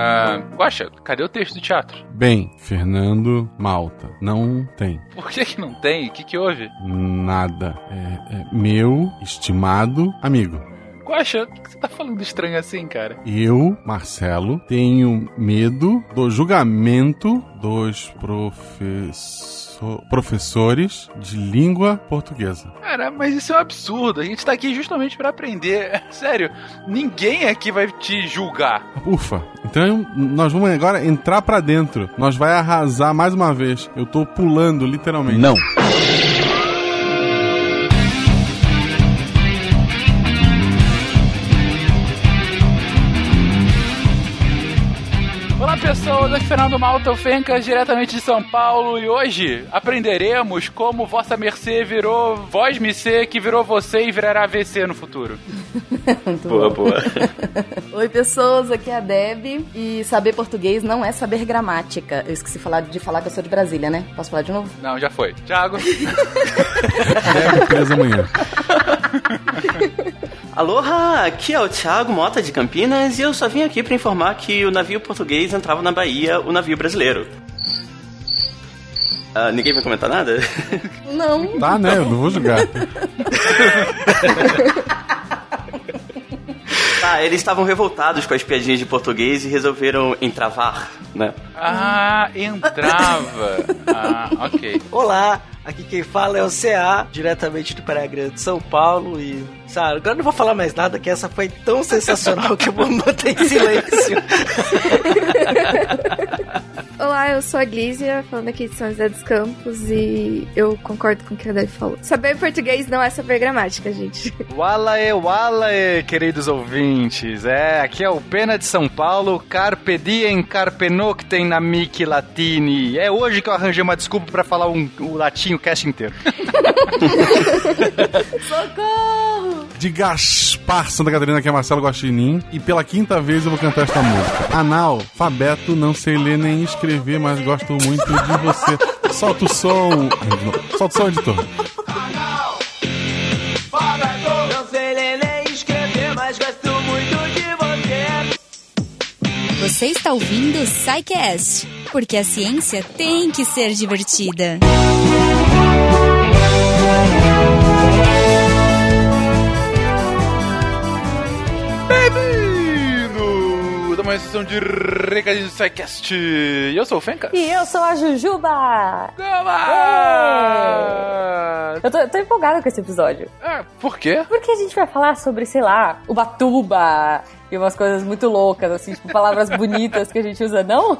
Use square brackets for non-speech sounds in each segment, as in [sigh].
Ah, Guaxa, cadê o texto do teatro? Bem, Fernando Malta. Não tem. Por que que não tem? O que que houve? Nada. É, é meu estimado amigo. Guaxa, por que você tá falando estranho assim, cara? Eu, Marcelo, tenho medo do julgamento dos professores professores de língua portuguesa. Cara, mas isso é um absurdo. A gente tá aqui justamente pra aprender. [laughs] Sério, ninguém aqui vai te julgar. Ufa. Então nós vamos agora entrar pra dentro. Nós vai arrasar mais uma vez. Eu tô pulando, literalmente. Não. Aqui é Fernando Malta Fencas, diretamente de São Paulo, e hoje aprenderemos como Vossa Mercê virou Voz Mercê, que virou você e virará VC no futuro. [laughs] boa, boa. [laughs] Oi pessoas, aqui é a Deb, e saber português não é saber gramática. Eu esqueci falar, de falar que eu sou de Brasília, né? Posso falar de novo? Não, já foi. Thiago. Deb presa amanhã. Aloha, aqui é o Thiago Mota de Campinas e eu só vim aqui para informar que o navio português entrava na Bahia, o navio brasileiro. Ah, ninguém vai comentar nada? Não. Tá, né? Eu não vou julgar. [laughs] Tá, eles estavam revoltados com as piadinhas de português e resolveram entravar, né? Ah, entrava. Ah, ok. Olá, aqui quem fala é o CA, diretamente do Praia Grande, São Paulo e... Sabe, agora eu não vou falar mais nada, que essa foi tão sensacional [laughs] que eu vou manter em silêncio. [laughs] Olá, eu sou a Glízia, falando aqui de São José dos Campos e eu concordo com o que a Dave falou. Saber português não é saber gramática, gente. [laughs] Walae, walae, queridos ouvintes. É, aqui é o Pena de São Paulo, Carpe diem, carpe noctem na mic latini. É hoje que eu arranjei uma desculpa pra falar um, o latim o cast inteiro. [laughs] [laughs] Socorro! De Gaspar, Santa Catarina, que é Marcelo Guaxinim. E pela quinta vez eu vou cantar esta música. Anal, Fabeto, não sei ler nem escrever, mas gosto muito de você. Solta o som. Solta o som, editor. Não sei ler nem escrever, mas gosto muito de você. Você está ouvindo o SciCast, porque a ciência tem que ser divertida. Bem-vindo a uma sessão de recadinhos do SciCast. Eu sou o Fencas. E eu sou a Jujuba! Gama! Eu tô, eu tô empolgada com esse episódio. Ah, por quê? Porque a gente vai falar sobre, sei lá, Ubatuba e umas coisas muito loucas, assim, tipo palavras bonitas que a gente usa, não?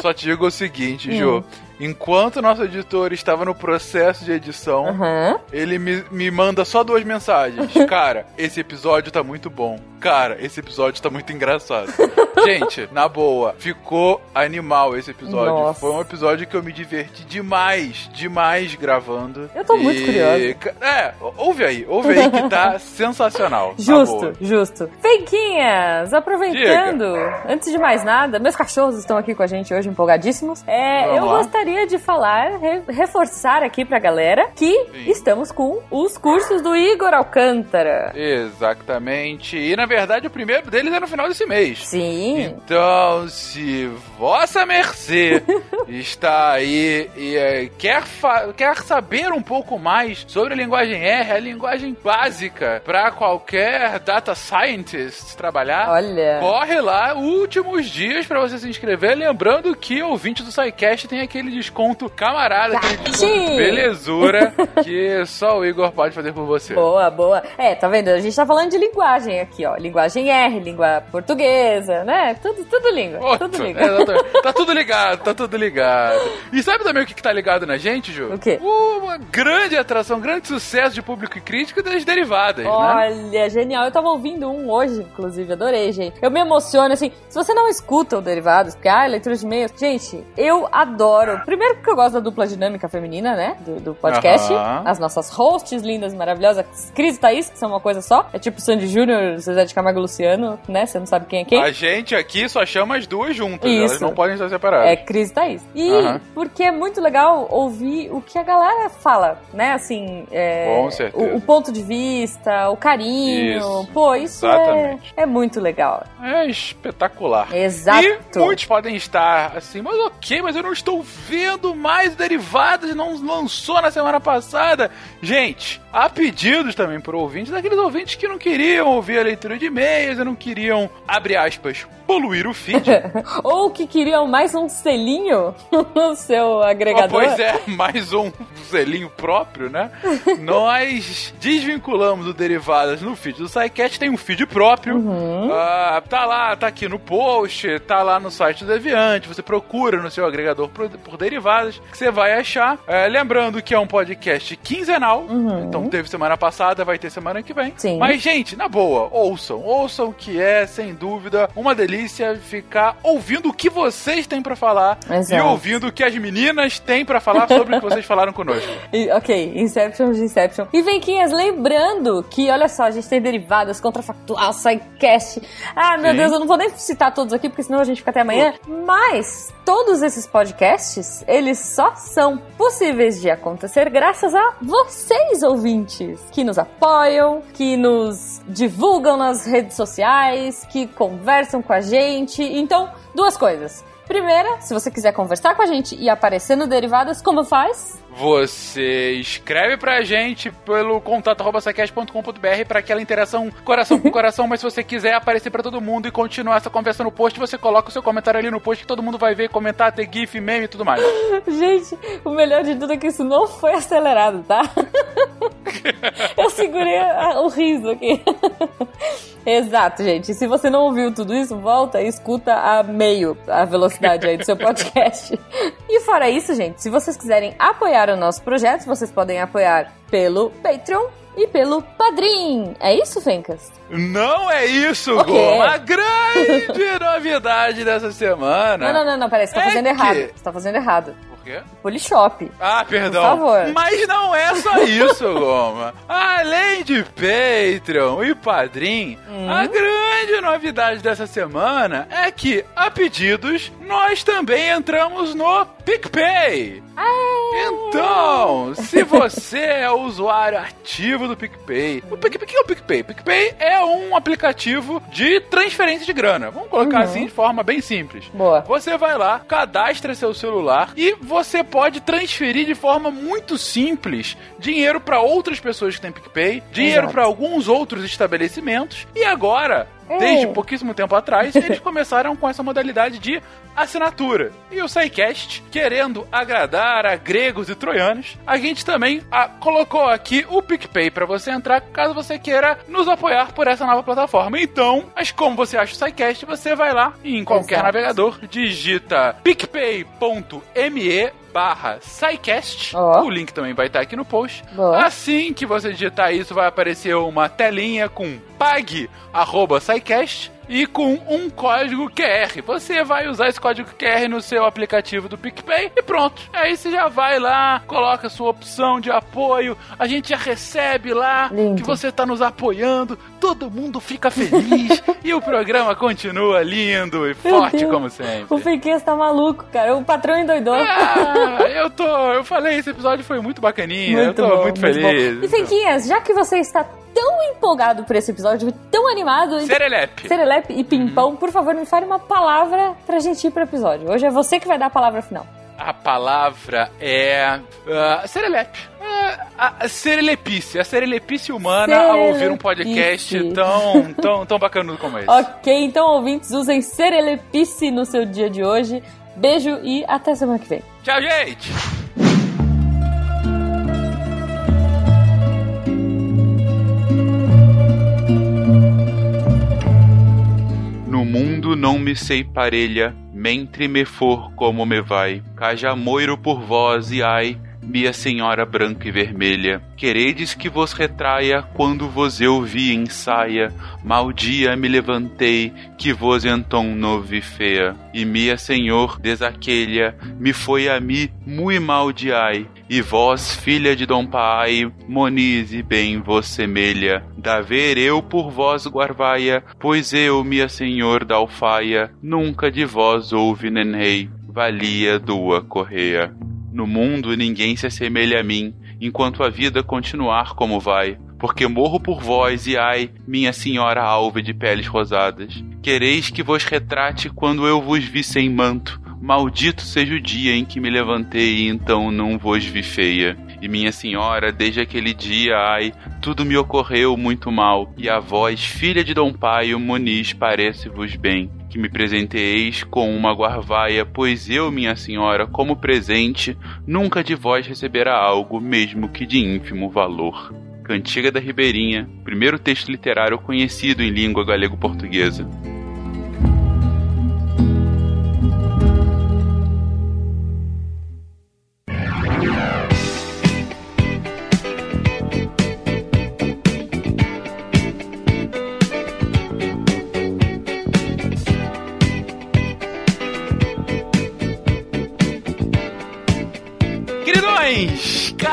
Só te digo o seguinte, Jô. Enquanto nosso editor estava no processo de edição, Aham. ele me, me manda só duas mensagens. [laughs] Cara, esse episódio tá muito bom. Cara, esse episódio tá muito engraçado. [laughs] Gente, na boa, ficou animal esse episódio. Nossa. Foi um episódio que eu me diverti demais, demais gravando. Eu tô muito curiosa. ca- É, ouve aí, ouve aí que tá [laughs] sensacional. na Justo, justo. Fenquinhas, aproveitando, antes de mais nada, meus cachorros estão aqui com a gente hoje, empolgadíssimos. É, Vamos eu lá. gostaria de falar, re- reforçar aqui pra galera que Sim. estamos com os cursos do Igor Alcântara. Exatamente. E na verdade o primeiro deles é no final desse mês. Sim. Então, se Vossa Mercê [laughs] está aí e eh, quer, quer saber um pouco mais sobre a linguagem R, a linguagem básica para qualquer data scientist trabalhar, Olha. corre lá, últimos dias para você se inscrever. Lembrando que o ouvinte do SciCast tem aquele desconto camarada, desconto belezura [laughs] que só o Igor pode fazer por você. Boa, boa. É, tá vendo? A gente tá falando de linguagem aqui, ó. Linguagem R, língua portuguesa, né? Tudo, tudo língua. Puta, tudo língua. é, exatamente. tá tudo ligado, tá tudo ligado. E sabe também o que, que tá ligado na gente, Ju? O quê? Uma grande atração, um grande sucesso de público e crítico das derivadas, né? Olha, genial. Eu tava ouvindo um hoje, inclusive, adorei, gente. Eu me emociono, assim, se você não escuta o Derivados, porque, ah, leitura de e-mails, gente, eu adoro Primeiro porque eu gosto da dupla dinâmica feminina, né? Do, do podcast. As nossas hosts lindas, maravilhosas, Cris e Thaís, que são uma coisa só. É tipo Sandy Júnior, Zezé de Camargo Luciano, né? Você não sabe quem é quem. A gente aqui só chama as duas juntas, Isso. elas não podem estar separadas. É Cris e Thaís. E porque é muito legal ouvir o que a galera fala, né? Assim, é, Com certeza. o, o ponto de vista, o carinho. Isso. Pô, isso é, Exatamente. é muito legal. É espetacular. Exato. E muitos podem estar assim, mas ok, mas eu não estou vendo mais derivados, não lançou na semana passada. Gente, há pedidos também por ouvintes, daqueles ouvintes que não queriam ouvir a leitura de e-mails não queriam, abre aspas, poluir o feed. [laughs] Ou que queriam mais um selinho [laughs] no seu agregador. pois é, mais um selinho próprio, né? [laughs] Nós desvinculamos o Derivadas no feed do SciCast, tem um feed próprio. Uhum. Ah, tá lá, tá aqui no post, tá lá no site do Deviante. Você procura no seu agregador por, por Derivadas, que você vai achar. É, lembrando que é um podcast quinzenal. Então teve semana passada, vai ter semana que vem. Uhum. Sim. Mas, gente, na boa, ouçam. Ouçam que é, sem dúvida, uma delícia ficar ouvindo o que vocês têm pra falar e Exato. ouvindo o que as meninas têm pra falar sobre o que vocês falaram conosco. [laughs] E- ok, Inception de Inception. E Venquinhas, lembrando que, olha só, a gente tem derivadas, contrafactual, sidecast. Ah, meu Sim. Deus, eu não vou nem citar todos aqui, porque senão a gente fica até amanhã. Mas todos esses podcasts, eles só são possíveis de acontecer graças a vocês, ouvintes, que nos apoiam, que nos divulgam nas redes sociais, que conversam com a gente. Então, duas coisas. Primeira, se você quiser conversar com a gente e aparecer no Derivadas, como faz? Você escreve pra gente pelo contato sacast.com.br pra aquela interação coração com [laughs] coração, mas se você quiser aparecer pra todo mundo e continuar essa conversa no post, você coloca o seu comentário ali no post que todo mundo vai ver, comentar, ter gif, meme e tudo mais. [laughs] Gente, o melhor de tudo é que isso não foi acelerado, tá? [laughs] Eu segurei a- o riso aqui. Exato, gente. Se você não ouviu tudo isso, volta e escuta a meio a velocidade aí do seu podcast. E fora isso, gente, se vocês quiserem apoiar o nosso projeto, vocês podem apoiar pelo Patreon e pelo Padrim. É isso, Fencas? Não é isso, O quê? Goma! A grande [laughs] novidade dessa semana. Não, não, não, não, peraí, você tá É fazendo que- errado. Você tá fazendo errado. Quê? Polishop. Ah, perdão. Por favor. Mas não é só [laughs] isso, Goma. Além de Patreon e Padrim, Hum. a grande novidade dessa semana é que, a pedidos, nós também entramos no PicPay. Então, se você [laughs] é usuário ativo do PicPay, o PicPay, que é o PicPay? PicPay é um aplicativo de transferência de grana. Vamos colocar Uhum. assim de forma bem simples. Boa. Você vai lá, cadastra seu celular e você pode transferir de forma muito simples dinheiro para outras pessoas que têm PicPay, dinheiro para alguns outros estabelecimentos e agora. Desde pouquíssimo tempo atrás, [laughs] eles começaram com essa modalidade de assinatura. E o SciCast, querendo agradar a gregos e troianos, a gente também ah, colocou aqui o PicPay para você entrar caso você queira nos apoiar por essa nova plataforma. Então, mas como você acha o SciCast, você vai lá em qualquer Exato. navegador, digita picpay.me barra SciCast. Ó. O link também vai estar aqui no post. Assim que você digitar isso, vai aparecer uma telinha com pague arroba SciCast e com um código QR. Você vai usar esse código QR no seu aplicativo do PicPay e pronto. Aí você já vai lá, coloca a sua opção de apoio, a gente já recebe lá Lindo. que você está nos apoiando, todo mundo fica feliz [laughs] e o programa continua lindo e forte como sempre. O Fenquinhas tá maluco, cara. O patrão endoidou. Ah, eu tô. Eu falei, esse episódio foi muito bacaninha. eu tô bom, muito feliz. E Fenquinhas, já que você está tão empolgado por esse episódio, tão animado... Serelepe. Serelepe e Pimpão, por favor, me fale uma palavra pra gente ir pro episódio. Hoje é você que vai dar a palavra final. A palavra é. Uh, serelepe. É, a a serelepice. A serelepice humana ao ouvir um podcast Serelepice. tão, tão, tão bacana como esse. Ok, então, ouvintes, usem Serelepice no seu dia de hoje. Beijo e até semana que vem. Tchau, gente! No mundo não me sei parelha, mentre me for como me vai, caja moiro por vós e ai, minha senhora branca e vermelha, queredes que vos retraia quando vos eu vi em saia, mal dia me levantei, que vos então não vi feia, e minha senhor desaquelha, me foi a mim mui mal de ai, e vós, filha de Dom Pai, monize bem vos semelha, da ver eu por vós guarvaia, pois eu, minha senhor da alfaia, nunca de vós houve nenrei, valia dua correia. No mundo ninguém se assemelha a mim, enquanto a vida continuar como vai, porque morro por vós e ai, minha senhora alva de peles rosadas. Quereis que vos retrate quando eu vos vi sem manto, Maldito seja o dia em que me levantei e então não vos vi feia. E minha senhora, desde aquele dia, ai, tudo me ocorreu muito mal. E a vós, filha de Dom Paio, Moniz, parece-vos bem. Que me presenteeis com uma guarvaia, pois eu, minha senhora, como presente, nunca de vós receberá algo, mesmo que de ínfimo valor. Cantiga da Ribeirinha, primeiro texto literário conhecido em língua galego-portuguesa.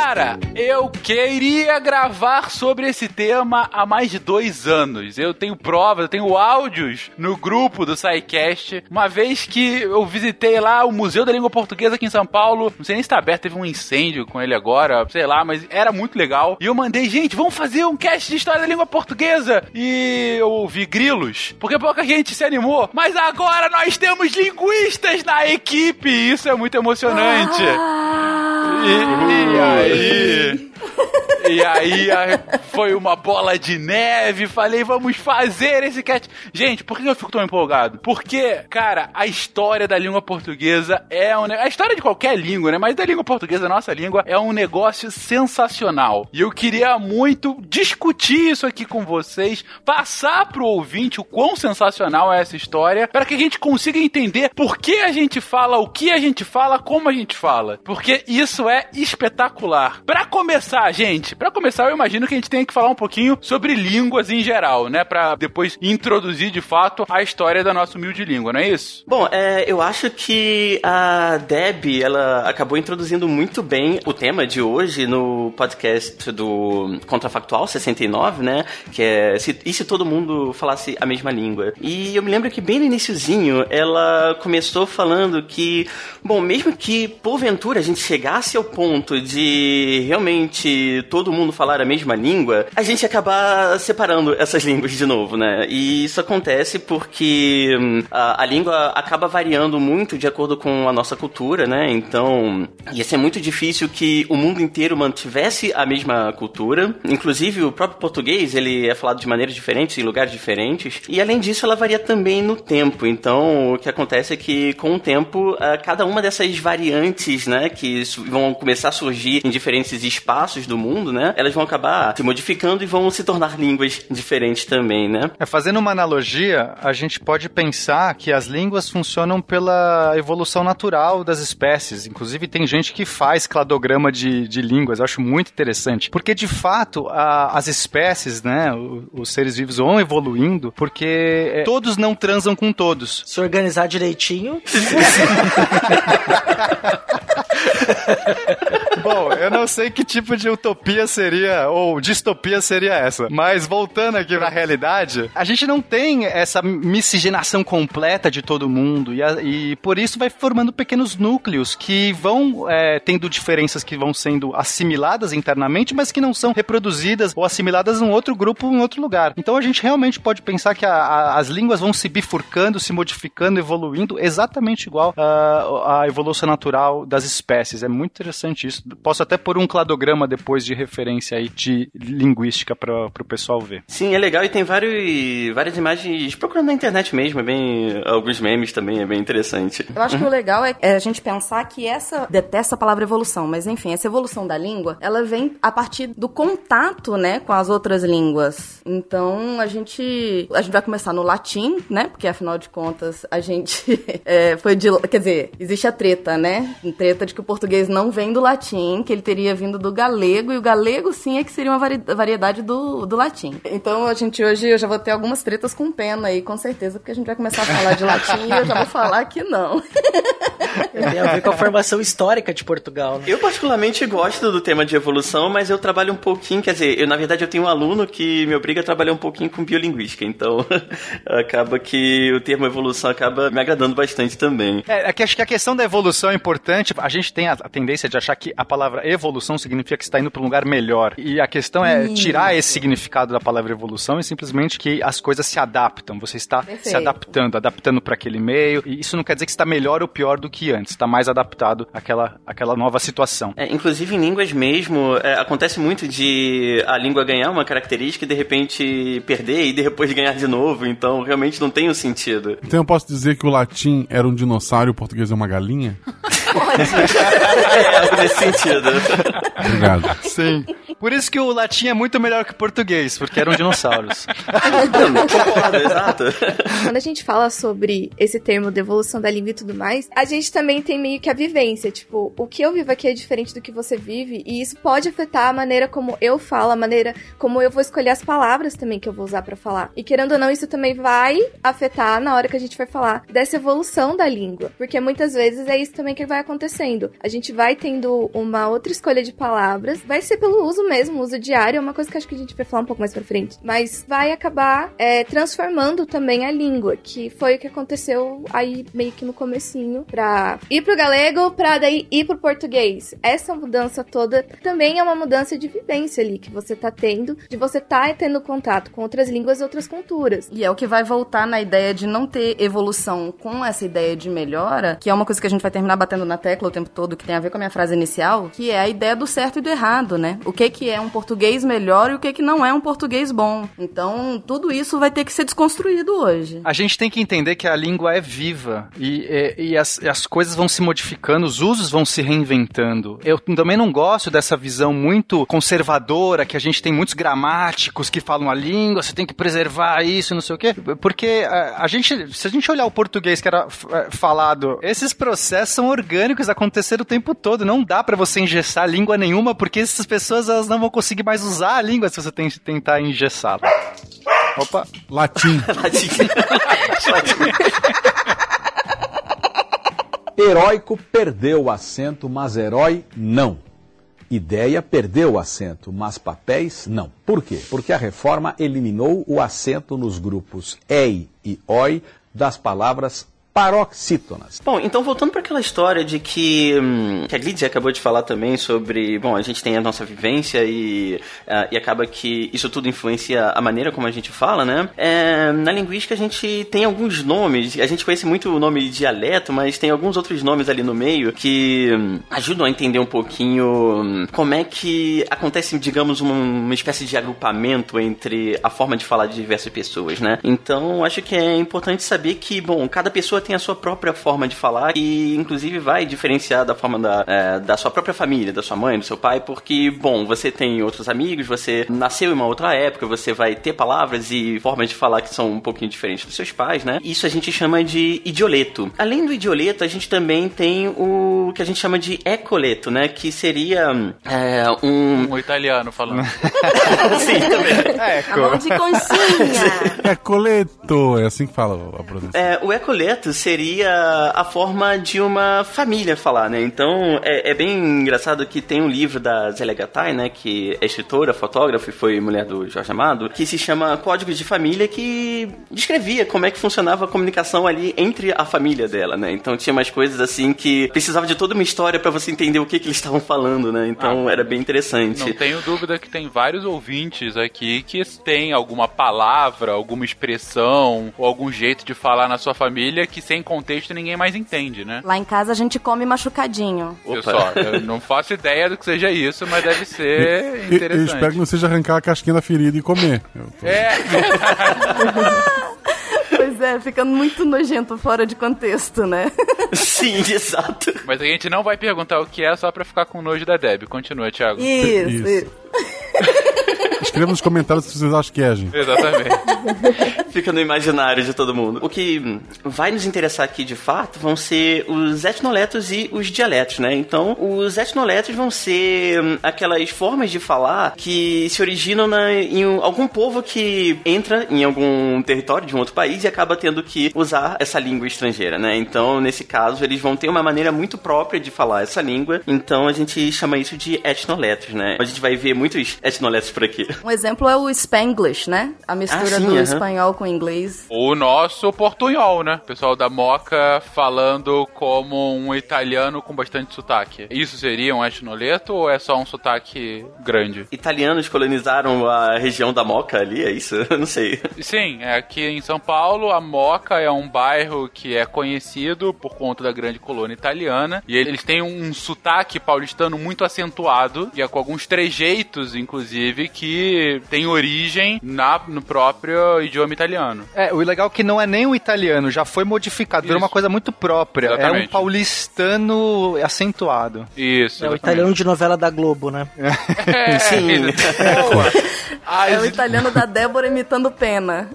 Cara, eu queria gravar sobre esse tema há mais de dois anos. Eu tenho provas, eu tenho áudios no grupo do SciCast. Uma vez que eu visitei lá o Museu da Língua Portuguesa aqui em São Paulo, não sei nem se tá aberto, teve um incêndio com ele agora, sei lá, mas era muito legal. E eu mandei, gente, vamos fazer um cast de história da língua portuguesa. E eu ouvi grilos, porque pouca gente se animou. Mas agora nós temos linguistas na equipe, isso é muito emocionante. E, e aí. [laughs] E aí foi uma bola de neve. Falei, vamos fazer esse cast. Gente, por que eu fico tão empolgado? Porque, cara, a história da língua portuguesa é um. A história de qualquer língua, né? Mas da língua portuguesa, nossa língua, é um negócio sensacional. E eu queria muito discutir isso aqui com vocês, passar pro ouvinte o quão sensacional é essa história, para que a gente consiga entender por que a gente fala o que a gente fala, como a gente fala. Porque isso é espetacular. Pra começar, gente, pra começar, eu imagino que a gente tem que falar um pouquinho sobre línguas em geral, né? Pra depois introduzir de fato a história da nossa humilde língua, não é isso? Bom, é, eu acho que a Deb, ela acabou introduzindo muito bem o tema de hoje no podcast do Contrafactual 69, né? Que é se, e se todo mundo falasse a mesma língua. E eu me lembro que bem no iniciozinho, ela começou falando que, bom, mesmo que porventura a gente chegasse ao ponto de realmente todo mundo falar a mesma língua, a gente acabar separando essas línguas de novo, né? E isso acontece porque hum, a, a língua acaba variando muito de acordo com a nossa cultura, né? Então, ia ser muito difícil que o mundo inteiro mantivesse a mesma cultura. Inclusive, o próprio português, ele é falado de maneiras diferentes, em lugares diferentes. E, além disso, ela varia também no tempo. Então, o que acontece é que, com o tempo, ah, cada uma dessas variantes, né, que vão começar a surgir em diferentes espaços do mundo, né, elas vão acabar se modificando e vão se tornar línguas diferentes também, né? É, fazendo uma analogia, a gente pode pensar que as línguas funcionam pela evolução natural das espécies. Inclusive, tem gente que faz cladograma de, de línguas. Eu acho muito interessante. Porque, de fato, a- as espécies, né, o- os seres vivos vão evoluindo porque é, todos não transam com todos. Se organizar direitinho. [laughs] Bom, eu não sei que tipo de utopia seria, ou distopia seria essa. Mas voltando aqui pra realidade, a gente não tem essa miscigenação completa de todo mundo. E, a- e por isso vai formando pequenos núcleos que vão é, tendo diferenças que vão sendo assimiladas internamente, mas que não são reproduzidas ou assimiladas em outro grupo em outro lugar. Então a gente realmente pode pensar que a- a- as línguas vão se bifurcando, se modificando, evoluindo exatamente igual ah, à evolução natural das espécies. É muito interessante isso. Posso até pôr um cladograma depois de referência aí de linguística para o pessoal ver. Sim, é legal e tem vários, várias imagens procurando na internet mesmo, é bem. Alguns memes também, é bem interessante. Eu acho que o legal é, é a gente pensar que essa. Detesta a palavra evolução, mas enfim, essa evolução da língua, ela vem a partir do contato, né, com as outras línguas. Então, a gente. A gente vai começar no latim, né? Porque afinal de contas, a gente [laughs] é, foi de. Quer dizer, existe a treta, né? Treta de que o português não vem do latim. que ele teria vindo do galego, e o galego sim é que seria uma vari- variedade do, do latim. Então a gente hoje, eu já vou ter algumas tretas com pena aí, com certeza, porque a gente vai começar a falar de latim e eu já vou falar que não. [laughs] Tem a ver com a formação histórica de Portugal, né? Eu particularmente gosto do tema de evolução, mas eu trabalho um pouquinho, quer dizer, eu na verdade eu tenho um aluno que me obriga a trabalhar um pouquinho com biolinguística, então [laughs] acaba que o termo evolução acaba me agradando bastante também. É, é que acho que a questão da evolução é importante. A gente tem a, a tendência de achar que a palavra evolução significa que está indo para um lugar melhor. E a questão é Isso. tirar esse significado da palavra evolução e simplesmente que as coisas se adaptam. Você está se Perfeito. adaptando, adaptando para aquele meio. E isso não quer dizer que está melhor ou pior do que antes. Está mais adaptado àquela, àquela nova situação. É, inclusive em línguas mesmo, é, acontece muito de a língua ganhar uma característica e de repente perder e depois ganhar de novo, então realmente não tem um sentido. Então eu posso dizer que o latim era um dinossauro e o português é uma galinha? [laughs] É nesse sentido. Obrigado. Sim. Por isso que o latim é muito melhor que o português, porque eram dinossauros. Concordo, exato. Quando a gente fala sobre esse termo de evolução da língua e tudo mais, a gente também tem meio que a vivência. Tipo, o que eu vivo aqui é diferente do que você vive, e isso pode afetar a maneira como eu falo, a maneira como eu vou escolher as palavras também que eu vou usar pra falar. E querendo ou não, isso também vai afetar na hora que a gente vai falar dessa evolução da língua. Porque muitas vezes é isso também que vai acontecendo. A gente vai tendo uma outra escolha de palavras, vai ser pelo uso mesmo, uso diário, é uma coisa que acho que a gente vai falar um pouco mais pra frente. Mas vai acabar é, transformando também a língua, que foi o que aconteceu aí meio que no comecinho, pra ir pro galego, pra daí ir pro português. Essa mudança toda também é uma mudança de vivência ali, que você tá tendo, de você tá tendo contato com outras línguas e outras culturas. E é o que vai voltar na ideia de não ter evolução com essa ideia de melhora, que é uma coisa que a gente vai terminar batendo na tecla o tempo todo, que tem a ver com a minha frase inicial, que é a ideia do certo e do errado, né? O que que é um português melhor e o que que não é um português bom. Então, tudo isso vai ter que ser desconstruído hoje. A gente tem que entender que a língua é viva e, e- e as, as coisas vão se modificando, os usos vão se reinventando. Eu também não gosto dessa visão muito conservadora, que a gente tem muitos gramáticos que falam a língua, você tem que preservar isso, não sei o quê. Porque a, a gente, se a gente olhar o português que era é, falado, esses processos são orgânicos, aconteceram o tempo todo. Não dá pra você engessar língua nenhuma, porque essas pessoas elas não vão conseguir mais usar a língua se você tem- tentar engessá-la. Opa. Latim. [laughs] [laughs] Heróico perdeu o acento, mas herói não. Ideia perdeu o acento, mas papéis não. Por quê? Porque a reforma eliminou o acento nos grupos EI e OI das palavras paroxítonas. Bom, então voltando para aquela história de que, hum, que a Glidia acabou de falar também sobre, bom, a gente tem a nossa vivência e, ah, e acaba que isso tudo influencia a maneira como a gente fala, né? É, na linguística a gente tem alguns nomes, a gente conhece muito o nome de dialeto, mas tem alguns outros nomes ali no meio que hum, ajudam a entender um pouquinho hum, como é que acontece, digamos, uma, uma espécie de agrupamento entre a forma de falar de diversas pessoas, né? Então acho que é importante saber que, bom, cada pessoa tem a sua própria forma de falar e inclusive vai diferenciar da forma da, é, da sua própria família, da sua mãe, do seu pai, porque, bom, você tem outros amigos, você nasceu em uma outra época, você vai ter palavras e formas de falar que são um pouquinho diferentes dos seus pais, né? Isso a gente chama de idioleto. Além do idioleto, a gente também tem o que a gente chama de ecoleto, né? Que seria é, um... Um italiano falando. [laughs] Sim, também. Eco. Mão de conchinha. É [laughs] coleto. É assim que fala a pronúncia. É, o ecoleto seria a forma de uma família falar, né? Então é, é bem engraçado que tem um livro da Zélia Gattai, né? Que é escritora, fotógrafa e foi mulher do Jorge Amado, que se chama Códigos de Família, que descrevia como é que funcionava a comunicação ali entre a família dela, né? Então tinha umas coisas assim que precisava de toda uma história pra você entender o que, que eles estavam falando, né? Então era bem interessante. Não tenho dúvida que tem vários ouvintes aqui que têm alguma palavra, alguma expressão ou algum jeito de falar na sua família que sem contexto ninguém mais entende, né? Lá em casa a gente come machucadinho. Eu só, eu não faço ideia do que seja isso, mas deve [laughs] ser E- Eu espero interessante. que não seja arrancar a casquinha da ferida e comer. Eu tô- É, [laughs] Pois é, ficando muito nojento fora de contexto, né? [laughs] Sim, exato. mas a gente não vai perguntar o que é só pra ficar com nojo da Deb. Continua, Thiago. Isso, Isso. isso. Escreva nos comentários se vocês acham que é, gente. Exatamente. [laughs] Fica no imaginário de todo mundo. O que vai nos interessar aqui de fato vão ser os etnoletos e os dialetos, né? Então, os etnoletos vão ser hum, aquelas formas de falar que se originam na- em um- algum povo que entra em algum território de um outro país e acaba tendo que usar essa língua estrangeira, né? Então, nesse caso, eles vão ter uma maneira muito própria de falar essa língua. Então, a gente chama isso de etnoletos, né? A gente vai ver muitos etnoletos por aqui. Um exemplo é o Spanglish, né? A mistura Ah, sim, do aham. espanhol com o inglês. O nosso portunhol, né? O pessoal da Moca falando como um italiano com bastante sotaque. Isso seria um etnoleto ou é só um sotaque grande? Italianos colonizaram a região da Moca ali, é isso? Eu [laughs] não sei. Sim, é aqui em São Paulo, a Moca é um bairro que é conhecido por conta da grande colônia italiana. E eles têm um sotaque paulistano muito acentuado, e é com alguns trejeitos, inclusive, que tem origem na, no próprio idioma italiano. É, o legal é que não é nem o italiano, já foi modificado, virou uma coisa muito própria. É um Exatamente. paulistano acentuado. Isso. É o exatamente. italiano de novela da Globo, né? [laughs] É, Sim. [laughs] Boa. É o italiano da Débora imitando pena.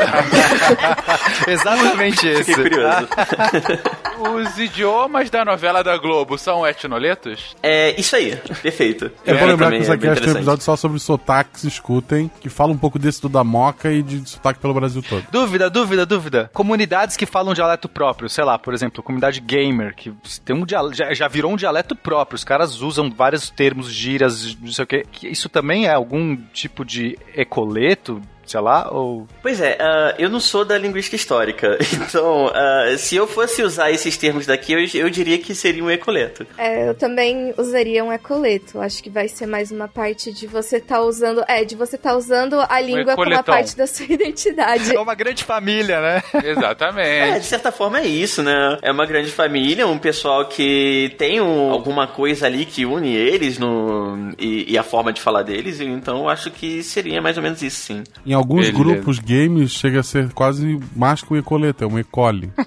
[laughs] Exatamente esse. Fiquei curioso. [laughs] Os idiomas da novela da Globo são etnoletos? É isso aí, perfeito. É bom lembrar que isso é aqui é um episódio só sobre sotaques, escutem, que fala um pouco desse do da Moca e de sotaque pelo Brasil todo. Dúvida, dúvida, dúvida. Comunidades que falam dialeto próprio, sei lá, por exemplo, comunidade gamer, que tem um dialeto, já, já virou um dialeto próprio. Os caras usam vários termos, gírias, não sei o quê. Que Isso também é algum tipo de ecoleto, sei lá, ou... Pois é, ah, eu não sou da linguística histórica, [laughs] então ah, se eu fosse usar esses termos daqui, eu, eu diria que seria um ecoleto. É, eu também usaria um ecoleto. Acho que vai ser mais uma parte de você tá usando. É, de você tá usando a língua como uma parte da sua [laughs] identidade. É uma grande família, né? [laughs] É, Exatamente. de certa forma é isso, né? É uma grande família, um pessoal que tem um- alguma coisa ali que une eles no, e, e a forma de falar deles, então eu acho que seria mais ou menos isso, sim. Em alguns Beleza. grupos games chega a ser quase mais que um ecoleta, é um ecole. [laughs]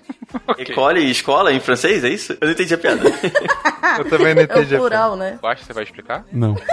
Ecole e escola em francês, é isso? Eu não entendi a piada. [laughs] Eu também não É o entendi. a plural, né? Eu acho que você vai explicar? Não. [laughs]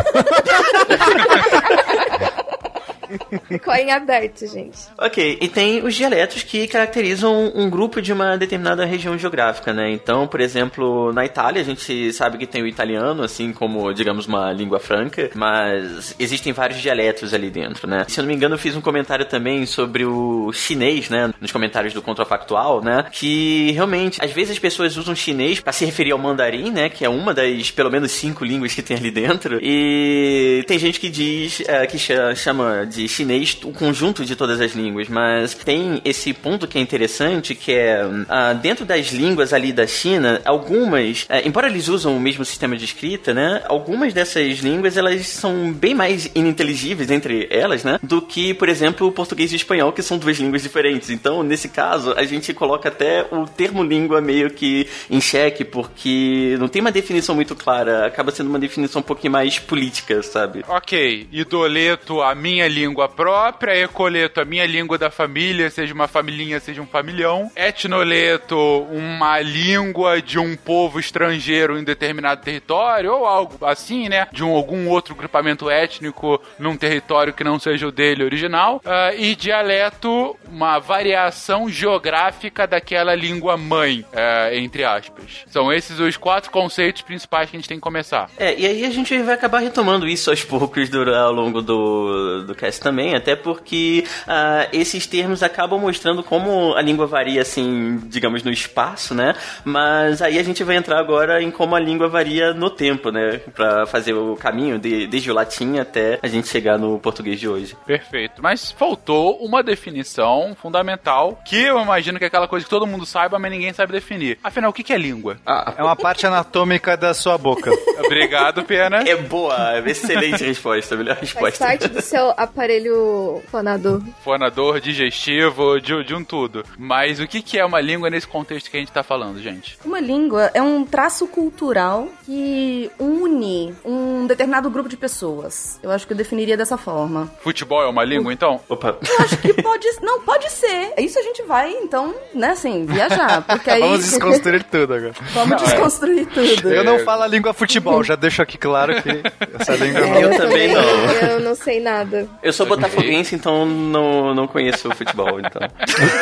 [laughs] Ficou em aberto, gente. Ok, e tem os dialetos que caracterizam um grupo de uma determinada região geográfica, né? Então, por exemplo, na Itália a gente sabe que tem o italiano, assim como, digamos, uma língua franca, mas existem vários dialetos ali dentro, né? Se eu não me engano, eu fiz um comentário também sobre o chinês, né? Nos comentários do Contrafactual, né? Que realmente, às vezes as pessoas usam chinês para se referir ao mandarim, né? Que é uma das pelo menos cinco línguas que tem ali dentro. E tem gente que diz, é, que cha- chama de chinês o conjunto de todas as línguas, mas tem esse ponto que é interessante, que é ah, dentro das línguas ali da China, algumas, é, embora eles usam o mesmo sistema de escrita, né? Algumas dessas línguas elas são bem mais ininteligíveis entre elas, né? Do que, por exemplo, o português e o espanhol, que são duas línguas diferentes. Então, nesse caso, a gente coloca até o termo língua meio que em xeque, porque não tem uma definição muito clara, acaba sendo uma definição um pouquinho mais política, sabe? Ok, idoleto a minha língua própria, ecoleto a minha língua da família, seja uma familhinha, seja um familhão. Etnoleto, uma língua de um povo estrangeiro em determinado território, ou algo assim, né? De um, algum outro grupamento étnico num território que não seja o dele original. Ah, e dialeto, uma variação geográfica daquela língua mãe, eh, entre aspas. São esses os quatro conceitos principais que a gente tem que começar. É, e aí a gente vai acabar retomando isso aos poucos dura- ao longo do, do cast também, até porque ah, esses termos acabam mostrando como a língua varia, assim, digamos, no espaço, né? Mas aí a gente vai entrar agora em como a língua varia no tempo, né? Pra fazer o caminho de- desde o latim até a gente chegar no português de hoje. Perfeito. Mas faltou uma definição fundamental que eu imagino que é aquela coisa que todo mundo saiba, mas ninguém sabe definir. Afinal, o que é língua? É uma parte anatômica da sua boca. [laughs] Obrigado, Pena. É boa, excelente resposta, melhor Faz resposta. parte do seu aparelho aparelho fonador. Fonador, digestivo, de, de um tudo. Mas o que, que é uma língua nesse contexto que a gente tá falando, gente? Uma língua é um traço cultural que une um determinado grupo de pessoas. Eu acho que eu definiria dessa forma. Futebol é uma língua, então? Opa. Eu acho que pode. Não, pode ser. Isso a gente vai, então, né, assim, viajar. Porque aí. Vamos desconstruir tudo agora. Vamos desconstruir tudo. Eu não falo a língua futebol, já deixo aqui claro que essa língua É, Eu também não. Eu não sei nada. Eu sou botafoguense, então não, não conheço o futebol, então.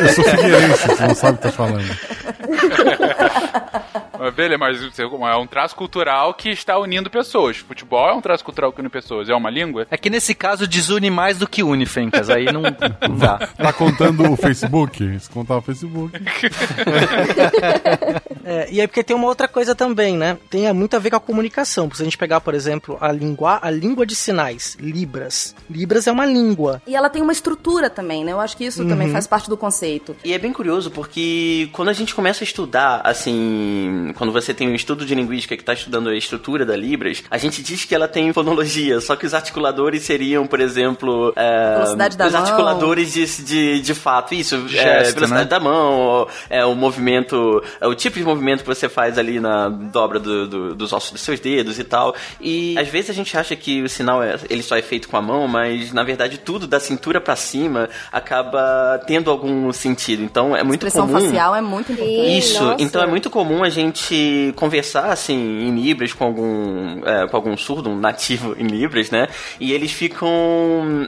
Eu sou figueirense, você não sabe o que tá falando. [laughs] Mas Beleza, mas é um traço cultural que está unindo pessoas. Futebol é um traço cultural que une pessoas. É uma língua? É que nesse caso desune mais do que une, Fencas. Aí não, não [laughs] dá. Tá contando o Facebook? Se contar o Facebook. [laughs] É, e aí porque tem uma outra coisa também, né? Tem muito a ver com a comunicação. Porque se a gente pegar, por exemplo, a, língua, a língua de sinais, Libras. Libras é uma língua. E ela tem uma estrutura também, né? Eu acho que isso também Uhum. faz parte do conceito. E é bem curioso porque quando a gente começa a estudar, assim, quando você tem um estudo de linguística que está estudando a estrutura da Libras, a gente diz que ela tem fonologia, só que os articuladores seriam, por exemplo, é, Velocidade da os mão. articuladores de, de, de fato, isso, é, Gesto, velocidade né? da mão, é o movimento, é o tipo de movimento que você faz ali na dobra do- do- dos ossos dos seus dedos e tal. E às vezes a gente acha que o sinal é, ele só é feito com a mão, mas na verdade tudo da cintura pra cima acaba tendo algum sentido. Então é muito Expressão comum. facial é muito importante. Isso, nossa. então é muito comum a gente conversar assim em Libras com algum é, com algum surdo, um nativo em Libras, né? E eles ficam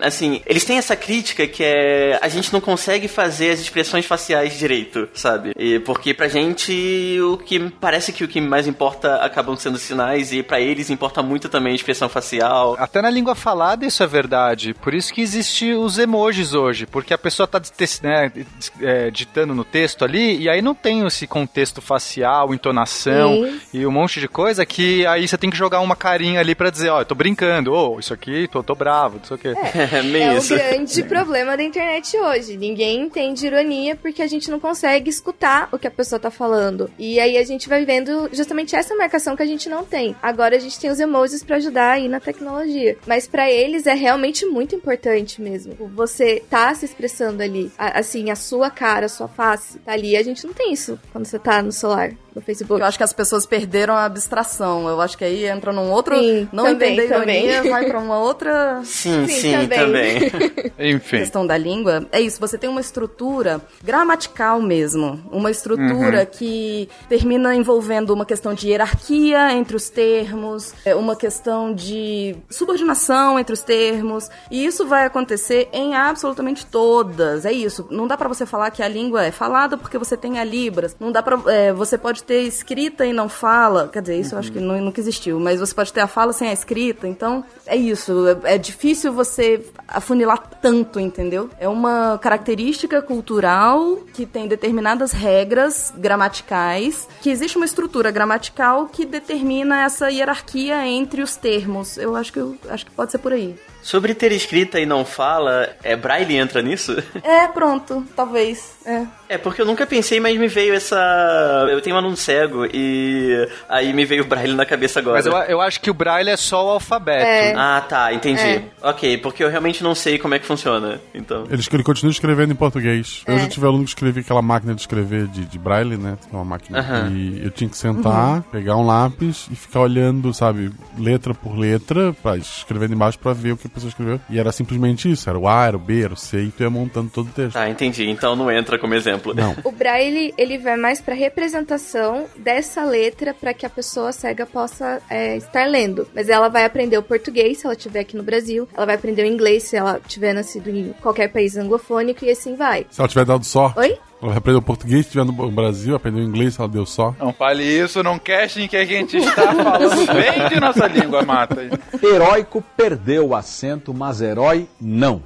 assim, eles têm essa crítica que é a gente não consegue fazer as expressões faciais direito, sabe? E porque pra gente o que parece que o que mais importa acabam sendo sinais e pra eles importa muito também a expressão facial. Até na língua falada isso é verdade. Por isso que existe os emojis hoje. Porque a pessoa tá né, é, ditando no texto ali, e aí não tem esse contexto facial, entonação e um monte de coisa que aí você tem que jogar uma carinha ali pra dizer, ó, eu tô brincando, ô, isso aqui, tô, tô bravo, não sei o quê. É [laughs] meio É o isso. grande problema da internet hoje. Ninguém entende ironia porque a gente não consegue escutar o que a pessoa tá falando. E aí a gente vai vendo justamente essa marcação que a gente não tem. Agora a gente tem os emojis pra ajudar aí na tecnologia. Mas pra eles é realmente muito importante mesmo. Você tá se expressando ali, a- assim, a sua cara, a sua face tá ali. A gente não tem isso quando você tá no celular, no Facebook. Eu acho que as pessoas perderam a abstração. Eu acho que aí entra num outro. Sim, não também, entender ironia, também. vai pra uma outra [laughs] Sim, Sim, sim, também. também. [laughs] Enfim. questão da língua. É isso, você tem uma estrutura gramatical mesmo. Uma estrutura que termina envolvendo uma questão de hierarquia entre os termos, é, uma questão de subordinação entre os termos. E isso vai acontecer em absolutamente todas. É isso. Não dá pra você falar que a língua é falada porque você tem a Libras. Não dá pra. é, você pode ter escrita e não fala. Quer dizer, isso eu acho que nu- nunca existiu. Mas você pode ter a fala sem a escrita. Então, é isso. É, é difícil você afunilar tanto, entendeu? É uma característica cultural que tem determinadas regras gramaticais, que existe uma estrutura gramatical que determina essa hierarquia entre os termos. Eu acho que eu acho que pode ser por aí. Sobre ter escrita e não fala, é Braille entra nisso? É, pronto, talvez. É. É, porque eu nunca pensei, mas me veio essa. Eu tenho um aluno cego e aí me veio o Braille na cabeça agora. Mas eu, eu acho que o Braille é só o alfabeto. É. Ah, tá, entendi. É. Ok, porque eu realmente não sei como é que funciona. Então. Ele, ele continua escrevendo em português. Eu É. já tive aluno que escrevia aquela máquina de escrever de, de braille, né? Tem uma máquina. E eu tinha que sentar, pegar um lápis e ficar olhando, sabe, letra por letra, pra, escrevendo embaixo pra ver o que a pessoa escreveu. E era simplesmente isso. Era o A, era o B, era o C, e tu ia montando todo o texto. Tá, entendi. Então não entra como exemplo. Não. O braille, ele vai mais pra representação dessa letra para que a pessoa cega possa é, estar lendo. Mas ela vai aprender o português se ela estiver aqui no Brasil, ela vai aprender o inglês se ela tiver nascido em qualquer país anglofônico e assim vai. Se ela tiver dado sorte, Oi? ela aprendeu português, se estiver no Brasil, aprendeu inglês, ela deu só. Não fale isso num casting que a gente está falando [laughs] bem de nossa língua, mata. Heróico perdeu o assento, mas herói não.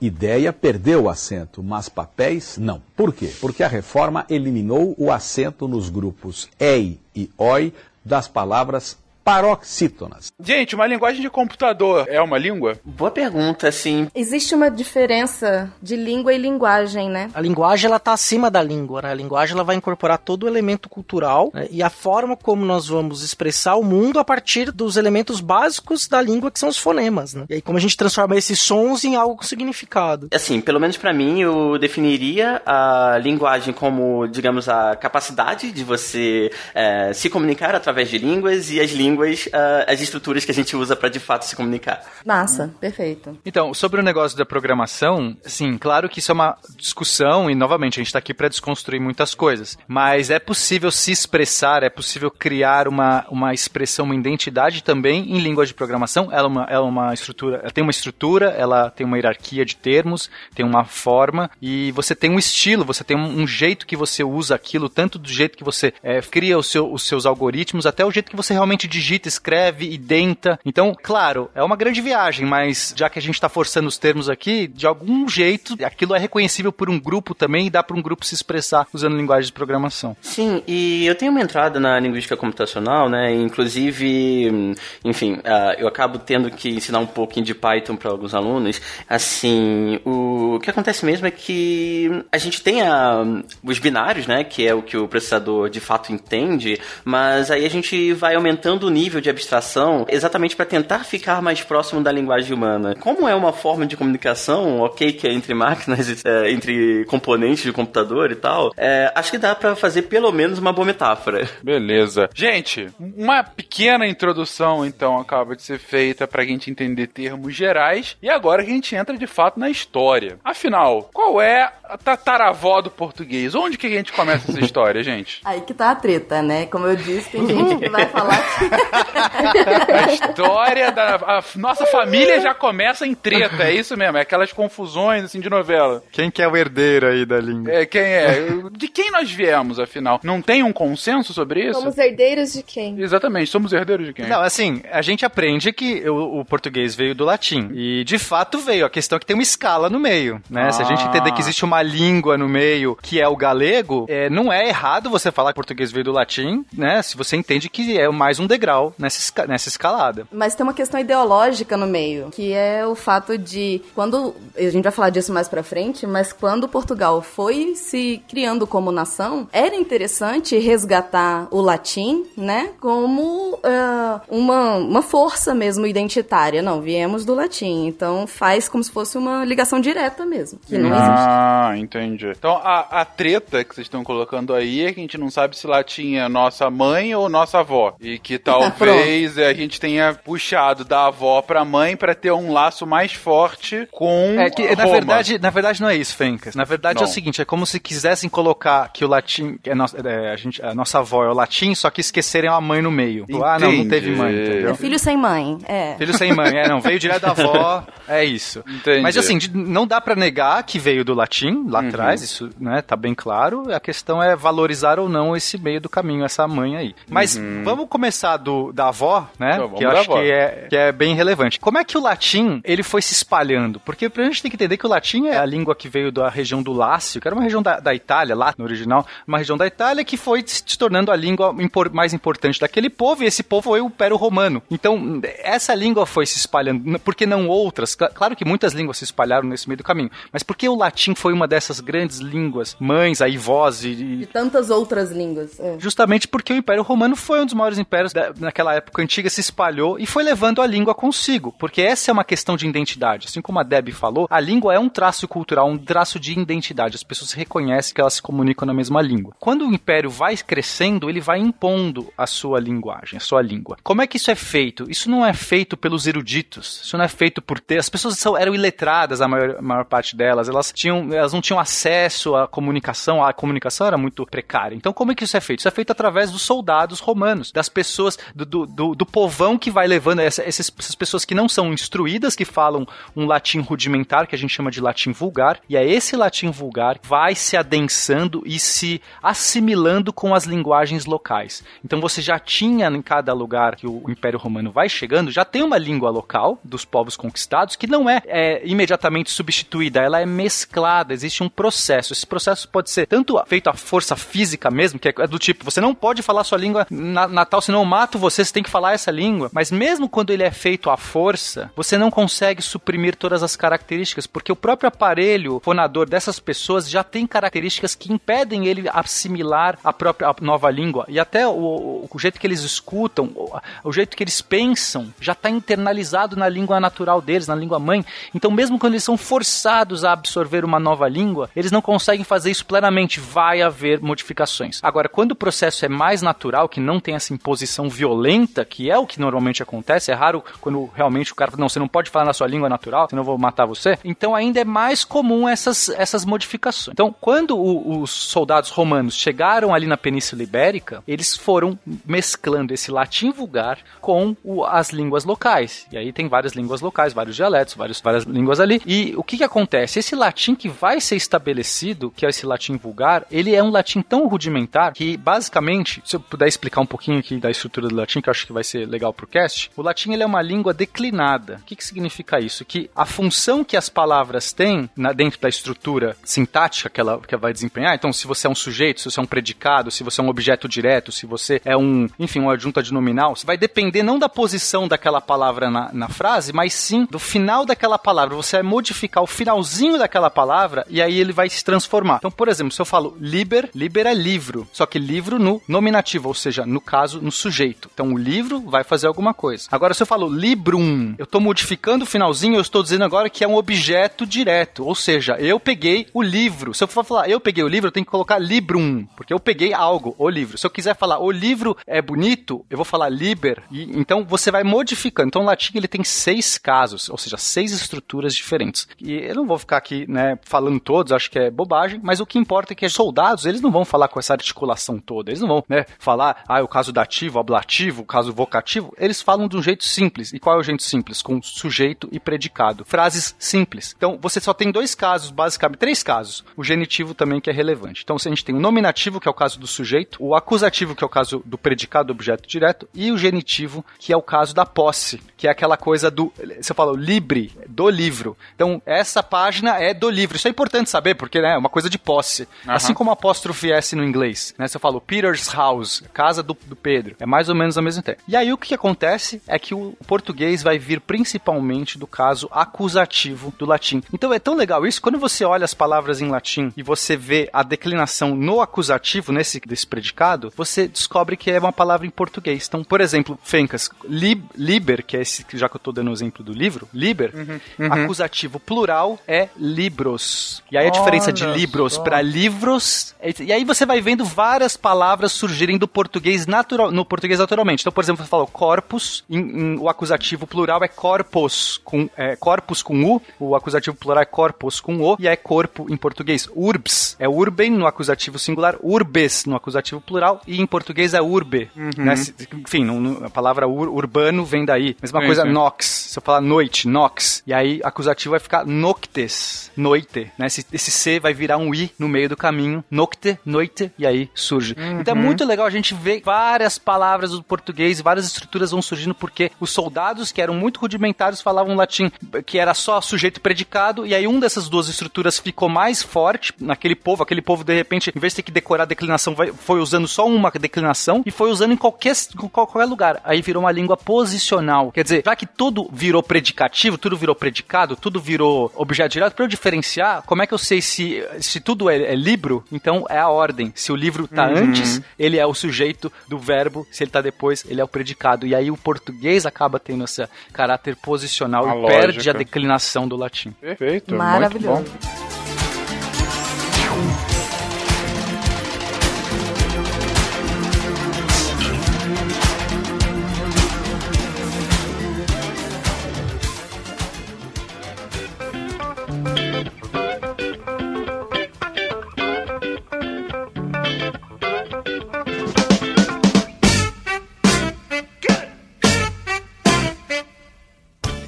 Ideia perdeu o assento, mas papéis não. Por quê? Porque a reforma eliminou o assento nos grupos EI e OI das palavras paroxítonas. Gente, uma linguagem de computador é uma língua? Boa pergunta, assim. Existe uma diferença de língua e linguagem, né? A linguagem ela tá acima da língua, né? A linguagem ela vai incorporar todo o elemento cultural né? e a forma como nós vamos expressar o mundo a partir dos elementos básicos da língua que são os fonemas, né? E aí como a gente transforma esses sons em algo com significado. Assim, pelo menos pra mim, eu definiria a linguagem como, digamos, a capacidade de você eh, se comunicar através de línguas e as línguas, ah, as estruturas que a gente usa pra de fato se comunicar. Massa, perfeito. Então, sobre o negócio da programação, sim, claro que isso é uma discussão e, novamente, a gente está aqui para desconstruir muitas coisas. Mas é possível se expressar, é possível criar uma, uma expressão, uma identidade também em língua de programação. Ela é uma, ela é uma estrutura, ela tem uma estrutura, ela tem uma hierarquia de termos, tem uma forma e você tem um estilo, você tem um, um jeito que você usa aquilo, tanto do jeito que você é, cria o seu- os seus algoritmos, até o jeito que você realmente digita, escreve e denta. Então, claro, é uma grande viagem, mas já que a gente está forçando os termos aqui, de algum jeito aquilo é reconhecível por um grupo também e dá para um grupo se expressar usando linguagem de programação. Sim, e eu tenho uma entrada na linguística computacional, né? Inclusive, enfim, ah, eu acabo tendo que ensinar um pouquinho de Python para alguns alunos. Assim, o que acontece mesmo é que a gente tem a- os binários, né? Que é o que o processador de fato entende, mas aí a gente vai aumentando o nível de abstração exatamente para tentar ficar mais próximo da linguagem humana. Como é uma forma de comunicação, ok, que é entre máquinas, é, entre componentes de computador e tal, é, acho que dá para fazer pelo menos uma boa metáfora. Beleza. Gente, uma pequena introdução então acaba de ser feita pra gente entender termos gerais e agora a gente entra de fato na história. Afinal, qual é a tataravó do português? Onde que a gente começa essa história, gente? [laughs] Aí que tá a treta, né? Como eu disse, tem gente que vai falar que [laughs] A história da a nossa família já começa em treta, é isso mesmo, é aquelas confusões assim de novela. Quem que é o herdeiro aí da língua? É, quem é? De quem nós viemos, afinal? Não tem um consenso sobre isso? Somos herdeiros de quem? Exatamente, somos herdeiros de quem? Não, assim, a gente aprende que o, o português veio do latim. E de fato veio. A questão é que tem uma escala no meio, né? Se a gente Ah. entender que existe uma língua no meio que é o galego, é, não é errado você falar que português veio do latim, né? Se você entende que é mais um degrau nessa, esca- nessa escalada. Mas tem uma questão ideológica no meio, que é o fato de quando a gente vai falar disso mais pra frente, mas quando Portugal foi se criando como nação, era interessante resgatar o latim, né, como ah, uma, uma força mesmo identitária. Não, viemos do latim, então faz como se fosse uma ligação direta mesmo, que não existe. Ah, entendi. Então a, a treta que vocês estão colocando aí é que a gente não sabe se lá tinha nossa mãe ou nossa avó. E que [laughs] talvez a gente tenha puxado da avó pra mãe pra ter um laço mais forte com É que, na Roma. verdade, na verdade não é isso, Fencas. Na verdade é Não. o seguinte, é como se quisessem colocar que o latim, a, nossa, é, a, gente, a nossa avó é o latim, só que esquecerem a mãe no meio. Ah, não, não teve mãe, Entendi. entendeu? É filho sem mãe, é. Filho sem mãe, é, não, veio direto da avó, [laughs] é isso. Entendi. Mas assim, não dá pra negar que veio do latim, lá Uhum. atrás, isso, né, tá bem claro. A questão é valorizar ou não esse meio do caminho, essa mãe aí. Mas vamos começar do, da avó, né, Então, que eu acho que é, que é bem relevante. Como é que o latim, ele foi se espalhando? Porque a gente tem que entender que o latim é a língua que veio da região do Lácio, que era uma região da, da Itália, lá no original, uma região da Itália que foi se tornando a língua impor- mais importante daquele povo, e esse povo foi o Império Romano. Então, essa língua foi se espalhando, por que não outras? Cla- Claro que muitas línguas se espalharam nesse meio do caminho, mas por que o latim foi uma dessas grandes línguas, mães, aí vós e, e tantas outras línguas. é. Justamente porque o Império Romano foi um dos maiores impérios da- naquela época antiga, se espalhou e foi levando a língua consigo. Porque essa é uma questão de identidade. Assim como a Debbie falou, a língua é um traço cultural, um traço de identidade. As pessoas reconhecem que elas se comunicam na mesma língua. Quando o Império vai crescendo, ele vai impondo a sua linguagem, a sua língua. Como é que isso é feito? Isso não é feito pelos eruditos. Isso não é feito por ter. As pessoas são- eram iletradas, a maior, a maior parte delas. Elas, tinham, elas não tinham acesso à comunicação. A comunicação era muito precária. Então, como é que isso é feito? Isso é feito através dos soldados romanos, das pessoas, do, do, do- povão que vai levando essa- essas, essas pessoas que não são instruídas, que falam um latim rudimentar, que a gente chama de latim vulgar. E é esse latim vulgar vai se adensando e se assimilando com as linguagens locais. Então, você já tinha em cada lugar que o Império Romano vai chegando, já tem uma língua local dos povos conquistados que não é, é imediatamente substituída, ela é mesclada. existe um processo. Esse processo pode ser tanto feito à força física mesmo, que é do tipo, você não pode falar sua língua na- natal, senão eu mato você, você tem que falar essa língua. Mas mesmo quando ele é feito à força, você não consegue suprimir todas as características, porque o próprio aparelho fonador dessas pessoas já tem características que impedem ele assimilar a própria nova língua. E até o, o- o jeito que eles escutam, o, o jeito que eles pensam, já está internalizado na língua natural deles, na língua mãe. Então, mesmo quando eles são forçados a absorver uma nova língua, eles não conseguem fazer isso plenamente. Vai haver modificações. Agora, quando o processo é mais natural, que não tem essa imposição violenta, que é o que normalmente acontece, é raro quando realmente o cara fala, não, você não pode falar na sua língua natural, senão eu vou matar você. Então, ainda é mais comum essas, essas modificações. Então, quando o- os soldados romanos chegaram ali na Península Ibérica, eles foram mesclando esse latim vulgar com o- as línguas locais. E aí tem várias línguas locais, vários dialetos, vários, várias línguas ali. E o que que acontece? Esse latim que vai ser estabelecido, que é esse latim vulgar, ele é um latim tão rudimentar que, basicamente, se eu puder explicar um pouquinho aqui da estrutura do latim, que eu acho que vai ser legal pro cast, o latim ele é uma língua declinada. O que que significa isso? Que a função que as palavras têm na- dentro da estrutura sintática que ela, que ela vai desempenhar, então se você é um sujeito, se você é um predicado, se você é um objeto direto, se você é um, enfim, uma adjunta de nominal, vai depender não da posição daquela palavra na, na frase, mas sim do final daquela palavra. Você vai modificar o finalzinho daquela palavra e aí ele vai se transformar. Então, por exemplo, se eu falo liber, liber é livro, só que livro no nominativo, ou seja, no caso, no sujeito. Então, o livro vai fazer alguma coisa. Agora, se eu falo librum, eu estou modificando o finalzinho, eu estou dizendo agora que é um objeto direto, ou seja, eu peguei o livro. Se eu for falar eu peguei o livro, eu tenho que colocar librum, porque eu peguei algo, o livro. Se eu quiser falar o livro é bonito, eu vou falar liber, e então você vai modificando. Então, o latim ele tem seis casos, ou seja, seis estruturas diferentes. E eu não vou ficar aqui, né, falando todos, acho que é bobagem, mas o que importa é que os soldados, eles não vão falar com essa articulação toda, eles não vão, né, falar, ah, o caso dativo, ablativo, o caso vocativo, eles falam de um jeito simples. E qual é o jeito simples? Com sujeito e predicado. Frases simples. Então, você só tem dois casos, basicamente, três casos. O genitivo também que é relevante. Então, se a gente tem o nominativo, que é o caso do sujeito, o acusativo, que é o caso do predicado, objeto direto, e o genitivo, que é o caso da posse, que é aquela coisa do, você fala, o libre, do livro. Então, essa página é do livro. Isso é importante saber, porque né, é uma coisa de posse. Assim como apóstrofe S no inglês, né? Se eu falo Peter's house, casa do, do Pedro, é mais ou menos ao mesmo tempo. E aí o que acontece é que o português vai vir principalmente do caso acusativo do latim. Então é tão legal isso, quando você olha as palavras em latim e você vê a declinação no acusativo, nesse desse predicado, você descobre que é uma palavra em português. Então, por exemplo, Fencas, lib, liber, que é esse, já que eu tô dando o exemplo do livro, liber, uhum. acusativo plural é libros. E aí a diferença de Olha livros só. para livros, é- e aí você vai vendo várias palavras surgirem do português natural, no português naturalmente. Então, por exemplo, você fala corpus, em- em- o acusativo plural é corpus com é, corpus com u, o acusativo plural é corpus com o e é corpo em português. Urbs é urben no acusativo singular, urbes no acusativo plural e em português é urbe. né? Se- Enfim, não- a palavra ur- urbano vem daí. Mesma Sim, coisa sim. nox, se eu falar noite, nox, e aí acusativo vai ficar noctes, noite, né? Esse, esse C vai virar um I no meio do caminho, nocte, noite, e aí surge. Então é muito legal a gente ver várias palavras do português, várias estruturas vão surgindo porque os soldados que eram muito rudimentares falavam latim, que era só sujeito predicado, e aí um dessas duas estruturas ficou mais forte naquele povo, aquele povo de repente, em vez de ter que decorar a declinação, vai- foi usando só uma declinação e foi usando em qualquer, em qualquer lugar. Aí virou uma língua posicional. Quer dizer, já que tudo virou predicativo, tudo virou predicado, tudo virou objeto direto, para eu diferenciar, como é que eu sei se, se tudo é, é livro? Então é a ordem. Se o livro tá Uhum. antes, ele é o sujeito do verbo, se ele tá depois, ele é o predicado. E aí o português acaba tendo esse caráter posicional A e perde lógica. a declinação do latim. Perfeito, Maravilhoso.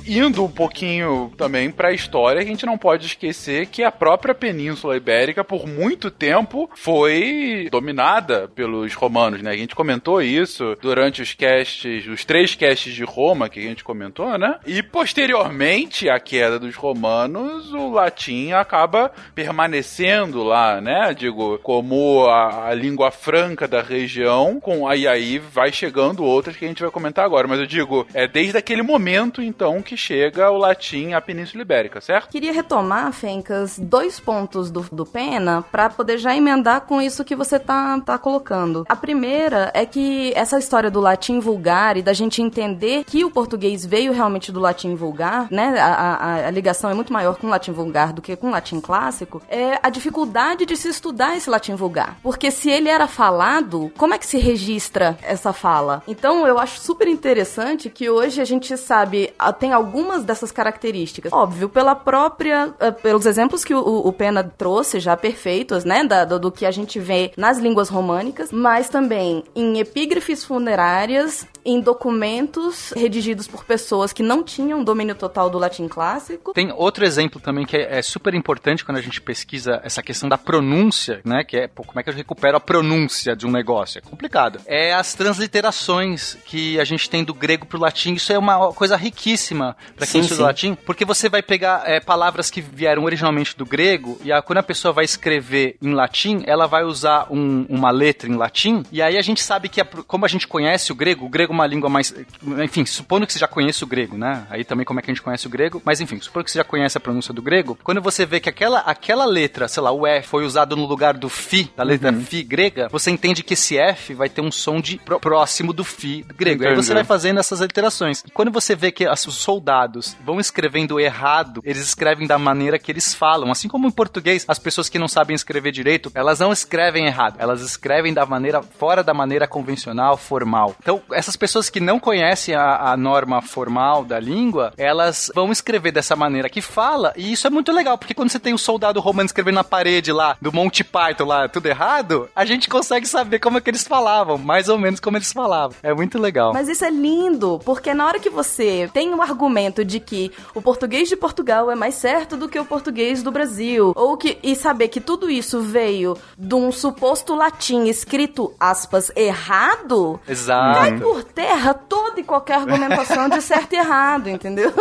Indo um pouquinho também pra história, a gente não pode esquecer que a própria Península Ibérica, por muito tempo, foi dominada pelos romanos, né? A gente comentou isso durante os casts, os três casts de Roma que a gente comentou, né? E posteriormente à queda dos romanos, o latim acaba permanecendo lá, né? Digo, como a, a língua franca da região, com aí aí vai chegando outras que a gente vai comentar agora, mas eu digo, é desde aquele momento então que chega o latim à Península Ibérica, certo? Queria retomar, Fencas, dois pontos do, do Pena para poder já emendar com isso que você tá, tá colocando. A primeira é que essa história do latim vulgar e da gente entender que o português veio realmente do latim vulgar, né? A, a, a ligação é muito maior com o latim vulgar do que com o latim clássico, é a dificuldade de se estudar esse latim vulgar. Porque se ele era falado, como é que se registra essa fala? Então eu acho super interessante que hoje a gente sabe, ah, tem algumas dessas características. Óbvio, pela própria, uh, pelos exemplos que o, o, Pena trouxe, já perfeitos, né? Da, do, do que a gente vê nas línguas românicas, mas também em epígrafes funerárias em documentos redigidos por pessoas que não tinham domínio total do latim clássico. Tem outro exemplo também que é, é super importante quando a gente pesquisa essa questão da pronúncia, né? Que é pô, como é que eu recupero a pronúncia de um negócio? É complicado. É as transliterações que a gente tem do grego pro latim. Isso é uma coisa riquíssima para quem estuda latim, porque você vai pegar é, palavras que vieram originalmente do grego e a, quando a pessoa vai escrever em latim, ela vai usar um, uma letra em latim e aí a gente sabe que a, como a gente conhece o grego, o grego é uma língua mais, enfim, supondo que você já conheça o grego, né? Aí também como é que a gente conhece o grego, mas enfim, supondo que você já conhece a pronúncia do grego, quando você vê que aquela, aquela letra, sei lá, o F foi usado no lugar do fi, da letra uhum. fi grega, você entende que esse F vai ter um som de próximo do fi grego. Entendi. Aí você vai fazendo essas alterações. E quando você vê que os soldados vão escrevendo errado, eles escrevem da maneira que eles falam, assim como em português, as pessoas que não sabem escrever direito, elas não escrevem errado, elas escrevem da maneira fora da maneira convencional, formal. Então, essas pessoas que não conhecem a, a norma formal da língua, elas vão escrever dessa maneira que fala, e isso é muito legal, porque quando você tem o soldado romano escrevendo na parede lá, do Monte Python lá, tudo errado, a gente consegue saber como é que eles falavam, mais ou menos como eles falavam. É muito legal. Mas isso é lindo, porque na hora que você tem o argumento de que o português de Portugal é mais certo do que o português do Brasil, ou que e saber que tudo isso veio de um suposto latim escrito aspas errado, Exato. cai por terra toda e qualquer argumentação de certo e errado, entendeu?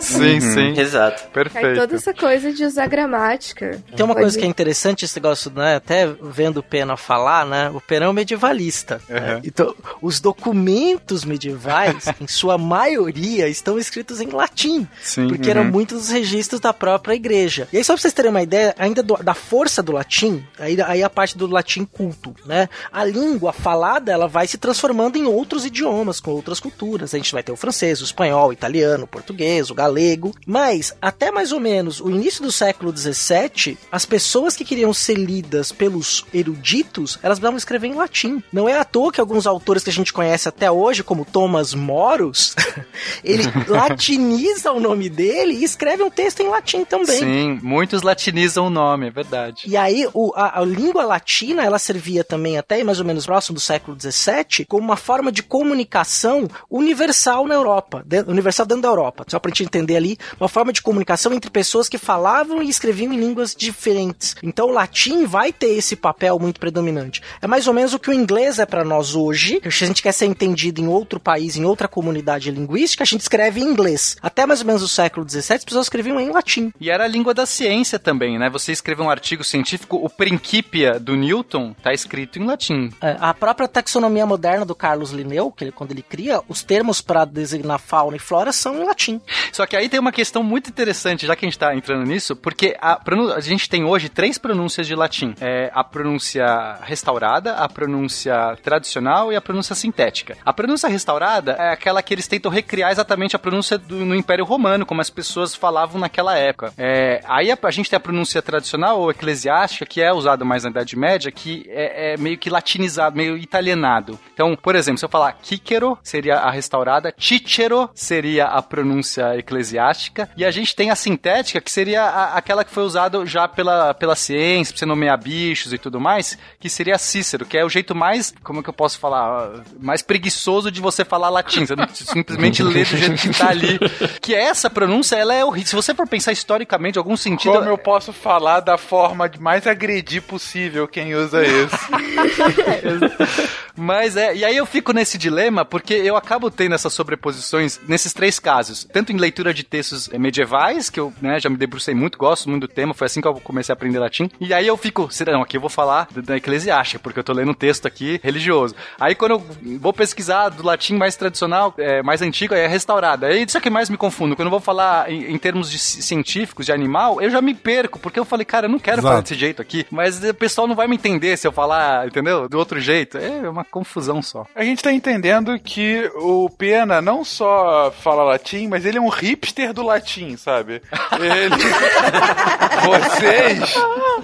Sim, uhum. sim. Exato. Perfeito. Cai toda essa coisa de usar gramática. Tem uma Pode... coisa que é interessante esse negócio, né? Até vendo o Pena falar, né? O Pena é um medievalista. Uhum. Né? Então, os documentos medievais, em sua maioria, estão escritos em latim. Sim. Porque uhum. eram muitos os registros da própria igreja. E aí, só pra vocês terem uma ideia, ainda do, da força do latim, aí, aí a parte do latim culto, né? A língua falada, ela vai se transformando em outros idiomas, com outras culturas. A gente vai ter o francês, o espanhol, o italiano, o português, o galego. Mas, até mais ou menos o início do século XVII, as pessoas que queriam ser lidas pelos eruditos, elas precisavam escrever em latim. Não é à toa que alguns autores que a gente conhece até hoje, como Thomas Moros, [laughs] ele latiniza o nome dele e escreve um texto em latim também. Sim, muitos latinizam o nome, é verdade. E aí, o, a, a língua latina, ela servia também até mais ou menos próximo do século XVII como uma forma de comunicação universal na Europa, dentro, universal dentro da Europa. Só pra gente entender ali, uma forma de comunicação entre pessoas que falavam e escreviam em línguas diferentes. Então o latim vai ter esse papel muito predominante. É mais ou menos o que o inglês é para nós hoje. Se a gente quer ser entendido em outro país, em outra comunidade linguística, a gente escreve em inglês. Até mais ou menos o século XVII, as pessoas escreviam em latim. E era a língua da ciência também, né? Você escreveu um artigo científico, o Principia do Newton, tá escrito em latim. É, a própria taxonomia moderna do Carlos Linneu, que ele, quando ele cria, os termos para designar fauna e flora são em latim. Só que aí tem uma questão muito interessante, já que a gente está entrando nisso, porque a, a, gente tem hoje três pronúncias de latim: é a pronúncia restaurada, a pronúncia tradicional e a pronúncia sintética. A pronúncia restaurada é aquela que eles tentam recriar exatamente a pronúncia do, no Império Romano, como as pessoas falavam naquela época. É, aí a, a, gente tem a pronúncia tradicional ou eclesiástica, que é usada mais na Idade Média, que é, é meio que latinizado, meio italianado. Então, por exemplo, se eu falar Kikero, seria a restaurada, Cicero seria a pronúncia eclesiástica, e a gente tem a sintética, que seria a, aquela que foi usada já pela, pela ciência, pra você nomear bichos e tudo mais, que seria Cícero, que é o jeito mais, como é que eu posso falar, mais preguiçoso de você falar latim. Você simplesmente lê do jeito que tá ali. Que essa pronúncia, ela é horrível. Se você for pensar historicamente, em algum sentido. Como eu posso falar da forma de mais agredir possível quem usa isso? [laughs] Mas é, e aí eu fico nesse dilema porque eu acabo tendo essas sobreposições nesses três casos. Tanto em leitura de textos medievais, que eu né, já me debrucei muito, gosto muito do tema, foi assim que eu comecei a aprender latim. E aí eu fico, não, aqui eu vou falar da eclesiástica, porque eu tô lendo um texto aqui religioso. Aí quando eu vou pesquisar do latim mais tradicional, é, mais antigo, aí é restaurado. Aí isso é que mais me confundo. Quando eu vou falar em, em termos de científicos, de animal, eu já me perco, porque eu falei, cara, eu não quero Exato. falar desse jeito aqui. Mas o pessoal não vai me entender se eu falar, entendeu? Do outro jeito. É uma confusão só. A gente tá entendendo que o Pena não só fala latim, mas ele é um hipster do latim, sabe? Ele... [laughs] vocês,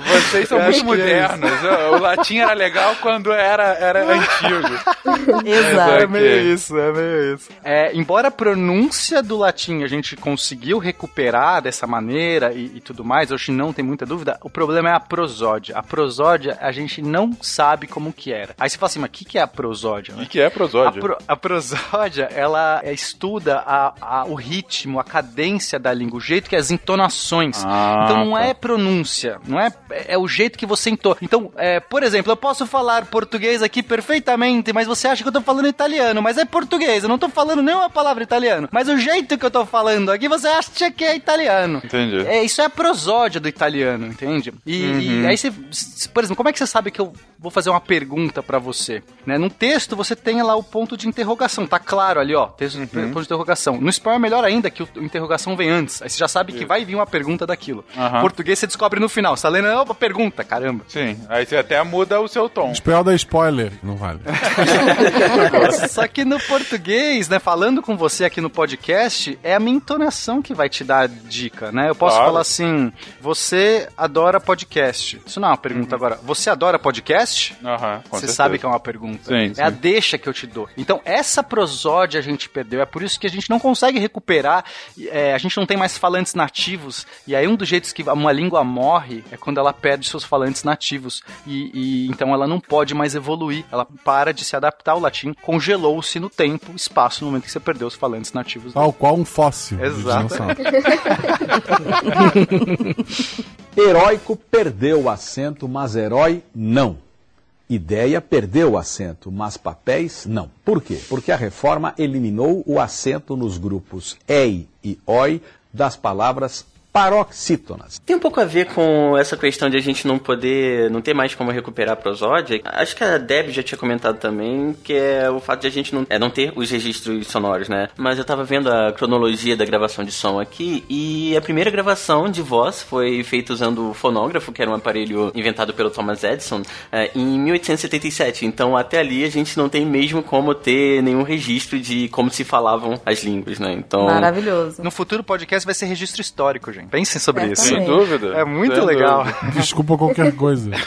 vocês são Eu muito é modernos. o latim era legal quando era, era antigo. [laughs] É meio isso, é meio isso. É, embora a pronúncia do latim a gente conseguiu recuperar dessa maneira e, e tudo mais, hoje não tem muita dúvida, o problema é a prosódia. A prosódia a gente não sabe como que era. Aí você fala assim, mas o que, que é a prosódia? O que, que é prosódia? A, pro- a prosódia, ela estuda a- a- o ritmo, a cadência da língua, o jeito que as entonações. Ah, então não tá. é pronúncia, não é, é o jeito que você entoa. Então, é, por exemplo, eu posso falar português aqui perfeitamente, mas você acha que eu tô falando italiano, mas é português, eu não tô falando nenhuma palavra italiano. Mas o jeito que eu tô falando aqui, você acha que é italiano. Entendi. É, isso é a prosódia do italiano, entende? E, e Uhum. aí você, por exemplo, como é que você sabe que eu vou fazer uma pergunta pra você? Né? Num texto você tem lá o ponto de interrogação, tá claro ali, ó, texto Uhum. ponto de interrogação. No espanhol é melhor ainda que o, interrogação vem antes. Aí você já sabe que vai vir uma pergunta daquilo. Aham. Português você descobre no final. Você tá lendo, opa, pergunta, caramba. Sim, aí você até muda o seu tom. Espanhol da spoiler. Não vale. [laughs] Só que no português, né, falando com você aqui no podcast, é a minha entonação que vai te dar dica, né? Eu posso Claro. falar assim, você adora podcast. Isso não é uma pergunta agora. Você adora podcast? Aham, com Você certeza. sabe que é uma pergunta. Sim, é a sim. deixa que eu te dou. Então, essa prosódia a gente perdeu. É por isso que a gente não consegue recuperar. é, a gente não tem mais falantes nativos. E aí, um dos jeitos que uma língua morre é quando ela perde seus falantes nativos. E, e então ela não pode mais evoluir. Ela para de se adaptar ao latim. Congelou-se no tempo, espaço, no momento que você perdeu os falantes nativos. Tal qual um fóssil. Exato. [laughs] Heróico perdeu o assento, mas herói não. Ideia perdeu o assento, mas papéis não. Por quê? Porque a reforma eliminou o assento nos grupos ei e oi das palavras paroxítonas. Tem um pouco a ver com essa questão de a gente não poder, não ter mais como recuperar a prosódia. Acho que a Deb já tinha comentado também, que é o fato de a gente não, é, não ter os registros sonoros, né? Mas eu tava vendo a cronologia da gravação de som aqui e a primeira gravação de voz foi feita usando o fonógrafo, que era um aparelho inventado pelo Thomas Edison, é, em 1877. Então até ali a gente não tem mesmo como ter nenhum registro de como se falavam as línguas, né? Então Maravilhoso. No futuro podcast vai ser registro histórico, gente. Pensem sobre isso. Sem dúvida. É muito Sem legal. dúvida. Desculpa qualquer coisa. [laughs]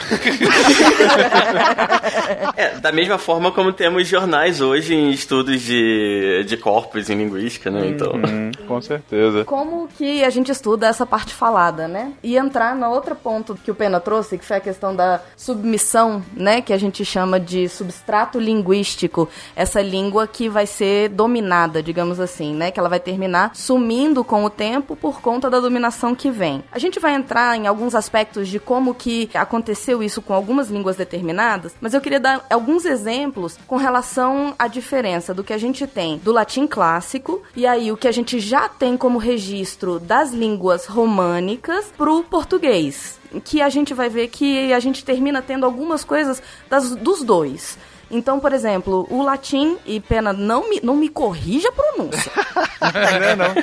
É, da mesma forma como temos jornais hoje em estudos de, de corpos em linguística, né? Então. Hum, com certeza. Como que a gente estuda essa parte falada, né? E entrar no outro ponto que o Pena trouxe, que foi a questão da submissão, né? Que a gente chama de substrato linguístico. Essa língua que vai ser dominada, digamos assim, né? Que ela vai terminar sumindo com o tempo por conta da dominação que vem. A gente vai entrar em alguns aspectos de como que aconteceu isso com algumas línguas determinadas, mas eu queria dar alguns exemplos com relação à diferença do que a gente tem do latim clássico e aí o que a gente já tem como registro das línguas românicas pro português. Que a gente vai ver que a gente termina tendo algumas coisas das, dos dois. Então, por exemplo, o latim, e pena, não me, não me corrija a pronúncia. [laughs] não, não.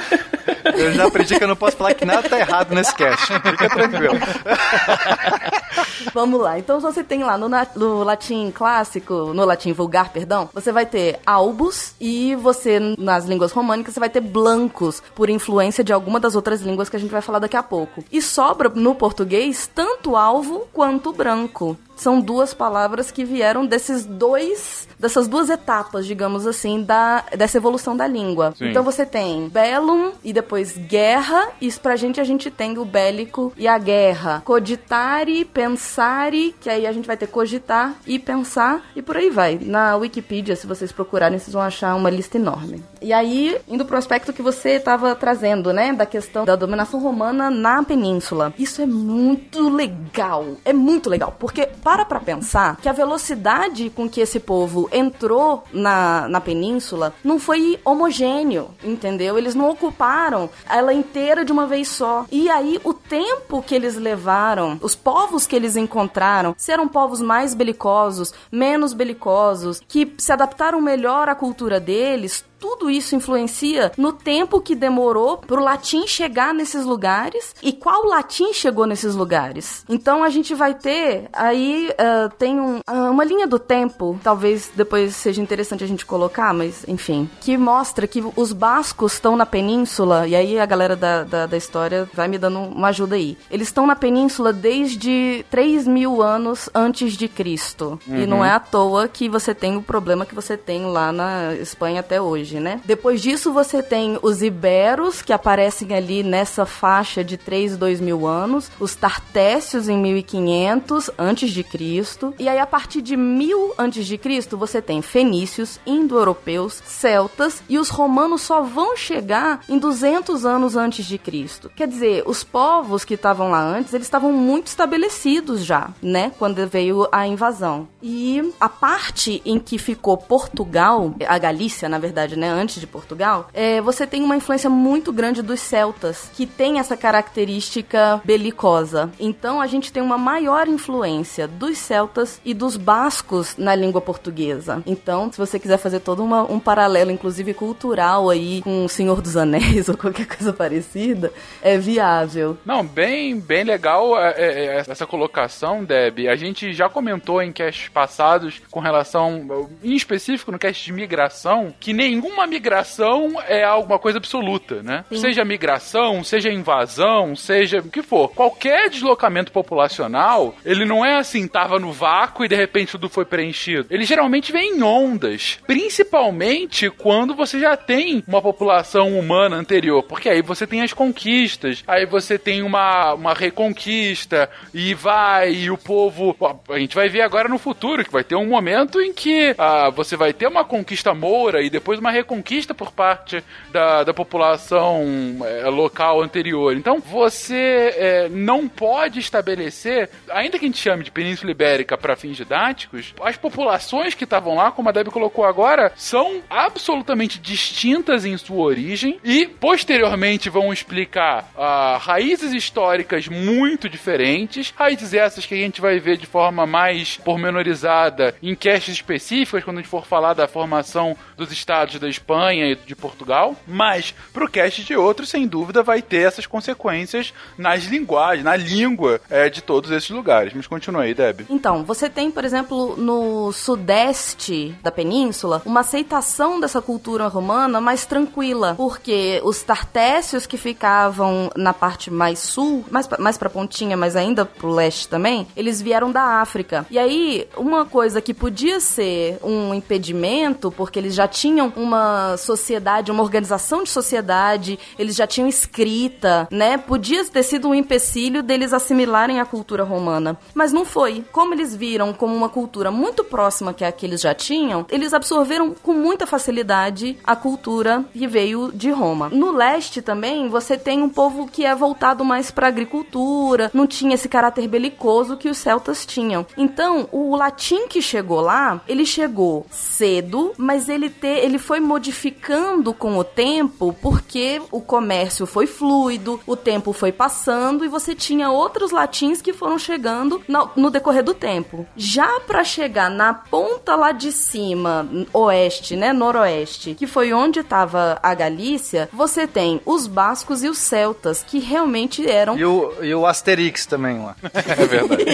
Eu já aprendi que eu não posso falar que nada tá errado nesse cast. Fica tranquilo. [laughs] Vamos lá. Então, se você tem lá no, no latim clássico, no latim vulgar, perdão, você vai ter albus e você, nas línguas românicas, você vai ter blancos, por influência de alguma das outras línguas que a gente vai falar daqui a pouco. E sobra no português tanto alvo quanto branco. São duas palavras que vieram desses dois, dessas duas etapas, digamos assim, da, dessa evolução da língua. Sim. Então você tem bellum e depois guerra. Isso pra gente a gente tem o bélico e a guerra. Cogitare, pensare, que aí a gente vai ter cogitar e pensar e por aí vai. Na Wikipedia, se vocês procurarem, vocês vão achar uma lista enorme. E aí, indo pro aspecto que você estava trazendo, né, da questão da dominação romana na península. Isso é muito legal. É muito legal, porque para pra pensar que a velocidade com que esse povo entrou na, na península não foi homogêneo, entendeu? Eles não ocuparam ela inteira de uma vez só. E aí, o tempo que eles levaram, os povos que eles encontraram, se eram povos mais belicosos, menos belicosos, que se adaptaram melhor à cultura deles, tudo isso influencia no tempo que demorou pro latim chegar nesses lugares e qual latim chegou nesses lugares. Então a gente vai ter aí ah, tem um- ah, uma linha do tempo, talvez depois seja interessante a gente colocar, mas enfim, que mostra que os bascos estão na península e aí a galera da, da, da história vai me dando uma ajuda aí. Eles estão na península desde 3 mil anos antes de Cristo e não é à toa que você tem o problema que você tem lá na Espanha até hoje, né? Depois disso, você tem os iberos, que aparecem ali nessa faixa de 3, 2 mil anos, os tartécios em 1500 antes de Cristo, e aí a partir de 1000 antes de Cristo, você tem fenícios, indo-europeus, celtas, e os romanos só vão chegar em 200 anos antes de Cristo. Quer dizer, os povos que estavam lá antes, eles estavam muito estabelecidos já, né? Quando veio a invasão. E a parte em que ficou Portugal, a Galícia, na verdade, né, antes de Portugal, é, você tem uma influência muito grande dos celtas, que tem essa característica belicosa. Então a gente tem uma maior influência dos celtas e dos bascos na língua portuguesa. Então, se você quiser fazer todo uma- um paralelo, inclusive cultural aí, com o Senhor dos Anéis [laughs] ou qualquer coisa parecida, é viável. Não, bem, bem legal é, é, é, essa colocação, Deb. A gente já comentou em casts passados com relação, em específico no cast de migração, que nenhuma migração é alguma coisa absoluta, né? Sim. Seja migração, seja invasão, seja o que for. Qualquer deslocamento populacional, ele não é assim, tava no vácuo e de repente tudo foi preenchido. Ele geralmente vem em ondas, principalmente quando você já tem uma população humana anterior, porque aí você tem as conquistas, aí você tem uma, uma reconquista e vai, e o povo. A gente vai ver agora no futuro que vai ter um momento em que ah, você vai ter uma conquista moura e depois uma reconquista por parte da, da população eh, local anterior. Então você eh, não pode estabelecer, ainda que a gente chame de Península Ibérica para fins didáticos, as populações que estavam lá, como a Deb colocou agora, são absolutamente distintas em sua origem e posteriormente vão explicar ah, raízes históricas muito diferentes, raízes essas que a gente vai ver de forma mais pormenorizada em casts específicas quando a gente for falar da formação dos estados da Espanha e de Portugal, mas pro cast de outros, sem dúvida, vai ter essas consequências nas linguagens, na língua eh, de todos esses lugares. Mas continua aí, Deb. Então, você tem, por exemplo, no sudeste da península, uma aceitação dessa cultura romana mais tranquila, porque os tartécios que ficavam na parte mais sul, mais mais pra pontinha, mas ainda pro leste também, eles vieram da África. E aí, uma coisa que podia ser um impedimento, porque eles já tinham uma sociedade, uma organização de sociedade, eles já tinham escrita, né? Podia ter sido um empecilho deles assimilarem a cultura romana. Mas não foi. Como eles viram como uma cultura muito próxima que a que eles já tinham, eles absorveram com muita facilidade a cultura que veio de Roma. No leste também, você tem um povo que é voltado mais para agricultura, não tinha esse caráter belicoso que os celtas tinham. Então, o latim que chegou lá, ele chegou cedo, mas ele te, ele foi modificando com o tempo porque o comércio foi fluido, o tempo foi passando e você tinha outros latins que foram chegando no, no decorrer do tempo. Já para chegar na ponta lá de cima, oeste, né, noroeste, que foi onde estava a Galícia, você tem os bascos e os celtas, que realmente eram E o, e o Asterix também lá. [laughs] É verdade.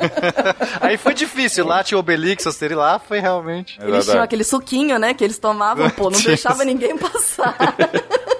[laughs] Aí foi difícil, lá tinha o Obelix, Asterix, lá foi realmente. Eles tinham aquele suquinho, né, que eles tomavam, pô, não deixava ninguém passar. [laughs]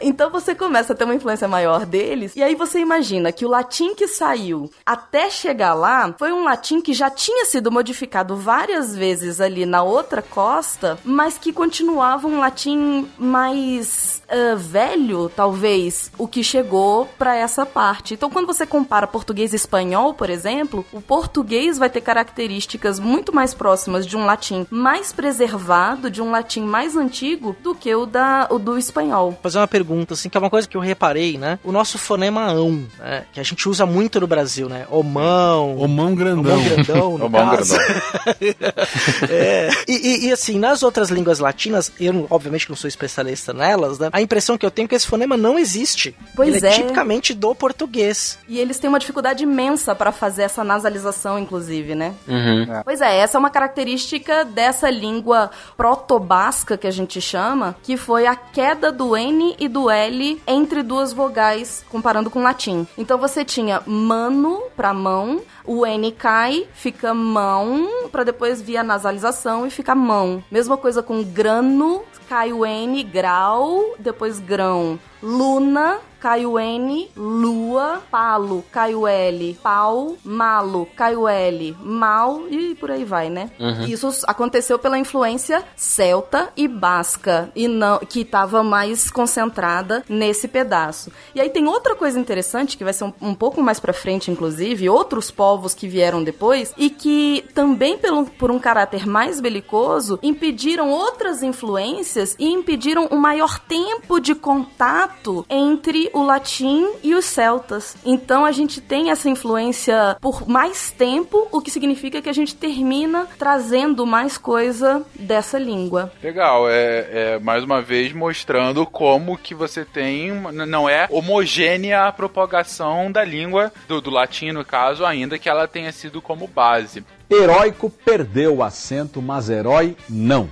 Então você começa a ter uma influência maior deles, e aí você imagina que o latim que saiu até chegar lá foi um latim que já tinha sido modificado várias vezes ali na outra costa, mas que continuava um latim mais ah, velho, talvez, o que chegou para essa parte. Então, quando você compara português e espanhol, por exemplo, o português vai ter características muito mais próximas de um latim mais preservado, de um latim mais antigo, do que o, da, o do espanhol. fazer uma pergunta, assim, que é uma coisa que eu reparei, né? O nosso fonema ão, né? Que a gente usa muito no Brasil, né? Omão. Omão grandão. Omão grandão, no Omão caso. [laughs] É. E, e- e, assim, nas outras línguas latinas, eu obviamente não sou especialista nelas, né? A impressão que eu tenho é que esse fonema não existe. Pois Ele é, é. tipicamente do português. E eles têm uma dificuldade imensa para fazer essa nasalização, inclusive, né? Uhum. Pois é, essa é uma característica dessa língua proto-basca que a gente chama, que foi a queda do N e do L entre duas vogais, comparando com o latim. Então você tinha mano pra mão, o N cai, fica mão, pra depois vir a nasalização e fica mão. Mesma coisa com grano, cai o N, grau, depois grão. Luna, cai o N, lua, palo, cai o L, pau, malo, cai o L, mal e por aí vai, né? Isso aconteceu pela influência celta e basca, e não que estava mais concentrada nesse pedaço. E aí tem outra coisa interessante que vai ser um, um pouco mais pra frente, inclusive, outros povos que vieram depois e que também pelo, por um caráter mais belicoso impediram outras influências e impediram um maior tempo de contato entre o latim e os celtas. Então a gente tem essa influência por mais tempo, o que significa que a gente termina trazendo mais coisa dessa língua. Legal, é, é mais uma vez mostrando como que você tem, não é homogênea a propagação da língua, do, do latim no caso, ainda que ela tenha sido como base. Heróico perdeu o acento, mas herói não.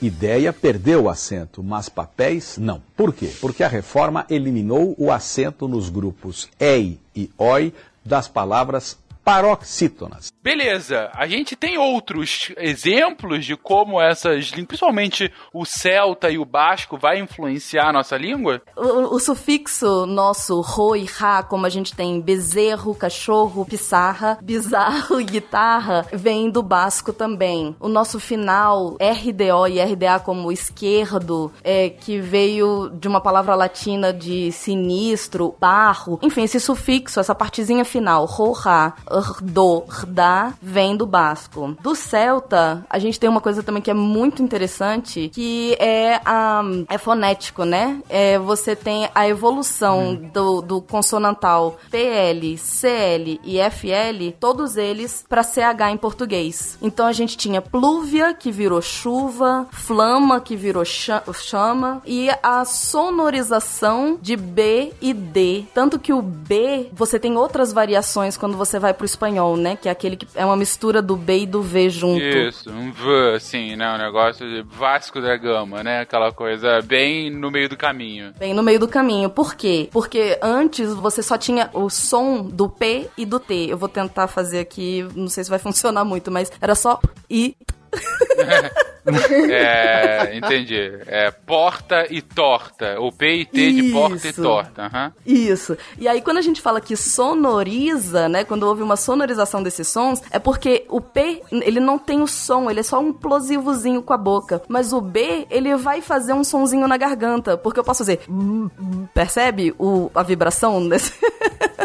Ideia perdeu o acento, mas papéis não. Por quê? Porque a reforma eliminou o acento nos grupos EI e OI das palavras paroxítonas. Beleza, a gente tem outros exemplos de como essas línguas, principalmente o celta e o basco, vai influenciar a nossa língua? O, o sufixo nosso ro e ra, como a gente tem bezerro, cachorro, pissarra, bizarro e guitarra, vem do basco também. O nosso final, RDO e RDA como esquerdo, é, que veio de uma palavra latina de sinistro, barro. Enfim, esse sufixo, essa partezinha final, ro, ra, do, rda, vem do basco. Do celta, a gente tem uma coisa também que é muito interessante, que é a é fonético, né? É, você tem a evolução do, do consonantal PL, CL e FL, todos eles para CH em português. Então a gente tinha plúvia, que virou chuva, flama, que virou cha- chama, e a sonorização de B e D. Tanto que o B, você tem outras variações quando você vai pro espanhol, né? Que é aquele que é uma mistura do B e do V junto. Isso, um V, assim, né? Um negócio de Vasco da Gama, né? Aquela coisa bem no meio do caminho. Bem no meio do caminho. Por quê? Porque antes você só tinha o som do P e do T. Eu vou tentar fazer aqui, não sei se vai [laughs] funcionar muito, mas era só I. [laughs] É, entendi. É porta e torta. O P e T de porta e Isso. torta. aham. Isso. E aí, quando a gente fala que sonoriza, né? Quando houve uma sonorização desses sons, é porque o P, ele não tem o som, ele é só um plosivozinho com a boca. Mas o B, ele vai fazer um sonzinho na garganta. Porque eu posso fazer. Percebe o, a vibração [laughs] desse,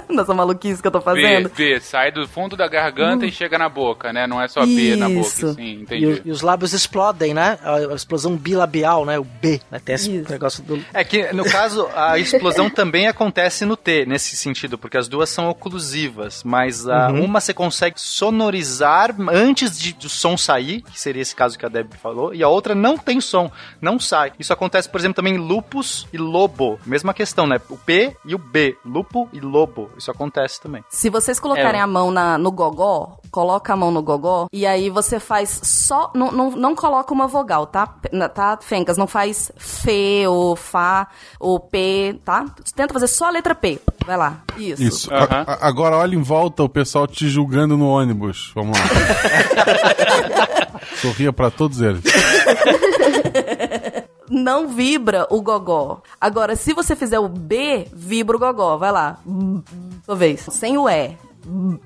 dessa maluquice que eu tô B, fazendo? B, sai do fundo da garganta e chega na boca, né? Não é só B na boca, Isso. sim, E, entendi. o- e os lábios explodem, né? A, a explosão bilabial, né? O B, né? Tem esse Isso. negócio do. É que, no caso, a [laughs] explosão também acontece no T, nesse sentido, porque as duas são oclusivas, mas a, Uhum. uma você consegue sonorizar antes de, do som sair, que seria esse caso que a Deb falou, e a outra não tem som, não sai. Isso acontece, por exemplo, também em lupus e lobo. Mesma questão, né? O P e o B, lupo e lobo. Isso acontece também. Se vocês colocarem É. a mão na, no gogó, coloca a mão no gogó, e aí você faz só. Não, não, não coloca uma vogal, tá? Tá, Fencas? Não faz Fê ou Fá ou P, tá? Tenta fazer só a letra P. Vai lá. Isso. Isso. A- a- agora olha em volta o pessoal te julgando no ônibus. Vamos lá. [laughs] Sorria pra todos eles. não vibra o gogó. Agora, se você fizer o B, vibra o gogó. Vai lá. Talvez. Sem o E.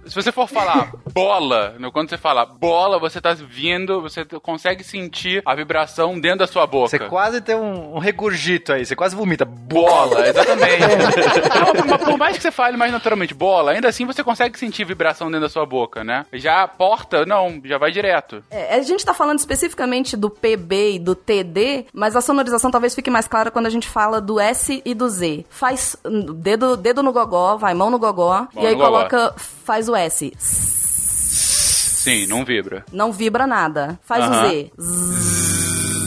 Se você for falar bola, né, quando você fala bola, você tá vindo, você consegue sentir a vibração dentro da sua boca. Você quase tem um, um regurgito aí, você quase vomita. Bola, exatamente. [laughs] Não, por mais que você fale mais naturalmente bola, ainda assim você consegue sentir vibração dentro da sua boca, né? Já a porta, não, já vai direto. É, a gente tá falando especificamente do PB e do TD, mas a sonorização talvez fique mais clara quando a gente fala do S e do Z. Faz hum, dedo, dedo no gogó, vai mão no gogó, Mão e aí coloca, faz o S. Sim, não vibra. Não vibra nada. Faz Aham. o Z.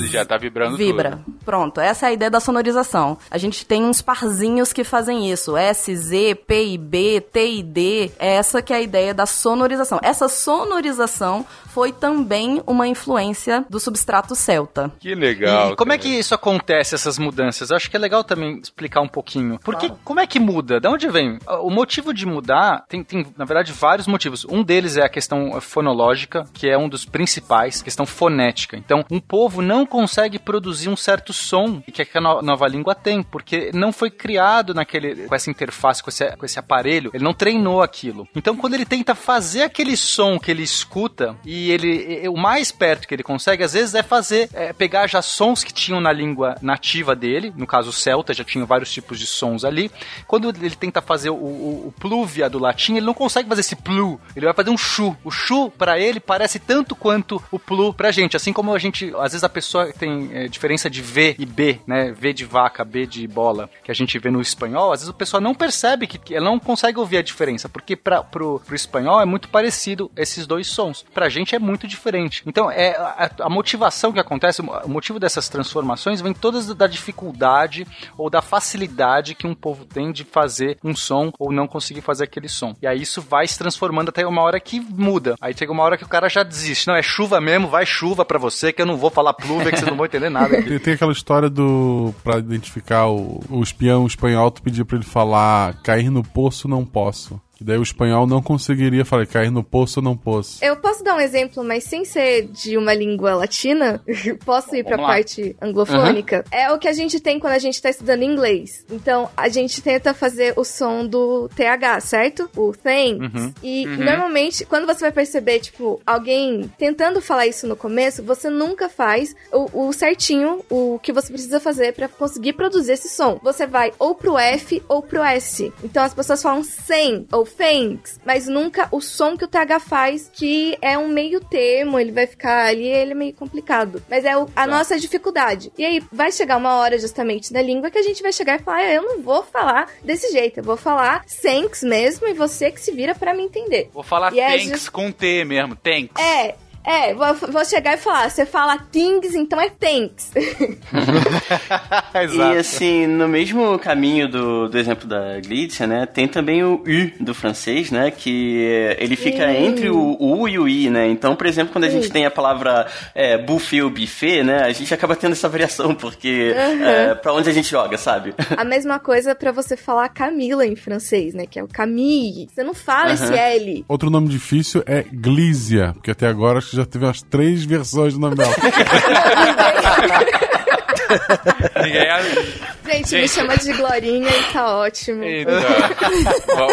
Já tá vibrando Vibra. tudo. Pronto, essa é a ideia da sonorização. A gente tem uns parzinhos que fazem isso. S, Z, P e B, T e D. É essa que é a ideia da sonorização. Essa sonorização foi também uma influência do substrato celta. Que legal. E como é cara. que isso acontece, essas mudanças? Eu acho que é legal também explicar um pouquinho. Porque como é que muda? De onde vem? O motivo de mudar tem, tem, na verdade, vários motivos. Um deles é a questão fonológica, que é um dos principais, questão fonética. Então, um povo não consegue produzir um certo som que a no- nova língua tem, porque não foi criado naquele, com essa interface, com esse, com esse aparelho, ele não treinou aquilo. Então, quando ele tenta fazer aquele som que ele escuta, e ele, o mais perto que ele consegue, às vezes, é fazer, é, pegar já sons que tinham na língua nativa dele, no caso o celta, já tinha vários tipos de sons ali. Quando ele tenta fazer o, o, o pluvia do latim, ele não consegue fazer esse plu, ele vai fazer um chu. O chu, pra ele, parece tanto quanto o plu pra gente, assim como a gente, às vezes a pessoa tem é, diferença de V e B, né? V de vaca, B de bola, que a gente vê no espanhol, às vezes o pessoal não percebe que, que ela não consegue ouvir a diferença, porque pra, pro, pro espanhol é muito parecido esses dois sons. Pra gente é muito diferente. Então, é a, a motivação que acontece, o motivo dessas transformações vem todas da dificuldade ou da facilidade que um povo tem de fazer um som ou não conseguir fazer aquele som. E aí isso vai se transformando até uma hora que muda. Aí chega uma hora que o cara já desiste. Não, é chuva mesmo, vai chuva pra você, que eu não vou falar pluvia, que vocês não vão entender nada. aqui. Tem, tem aquela história do. Pra identificar o, o espião espanhol, tu pedia pra ele falar cair no poço não posso. Que daí o espanhol não conseguiria falar cair no poço não posso. Eu posso dar um exemplo, mas sem ser de uma língua latina? [laughs] posso ir pra Vamos lá. parte anglofônica? É o que a gente tem quando a gente tá estudando inglês. Então, a gente tenta fazer o som do TH, certo? O thanks. E normalmente, quando você vai perceber, tipo, alguém tentando falar isso no começo, você nunca faz o, o certinho, o que você precisa fazer pra conseguir produzir esse som. Você vai ou pro F ou pro S. Então as pessoas falam sem ou thanks, mas nunca o som que o TH faz, que é um meio termo, ele vai ficar ali, ele é meio complicado. Mas é o- a nossa dificuldade. E aí vai chegar uma hora justamente da língua que a gente vai chegar e falar, "Ah, eu não vou falar desse jeito, eu vou falar thanks mesmo e você que se vira pra me entender. Vou falar E é thanks just- com T mesmo, thanks. É, é, vou, vou chegar e falar, você fala things, então é thanks. [laughs] Exato. E assim, no mesmo caminho do, do exemplo da Glícia, né, tem também o U do francês, né, que ele fica Sim. entre o U e o I, né, então, por exemplo, quando a gente Sim. tem a palavra é, buffet ou buffet, né, a gente acaba tendo essa variação, porque é, pra onde a gente joga, sabe? A [laughs] mesma coisa pra você falar Camila em francês, né? Que é o Camille. Você não fala esse L. Outro nome difícil é Glízia, porque até agora acho que já teve umas três versões do nome dela. [laughs] [laughs] Ninguém é- Gente, me chama de Glorinha e tá ótimo. V-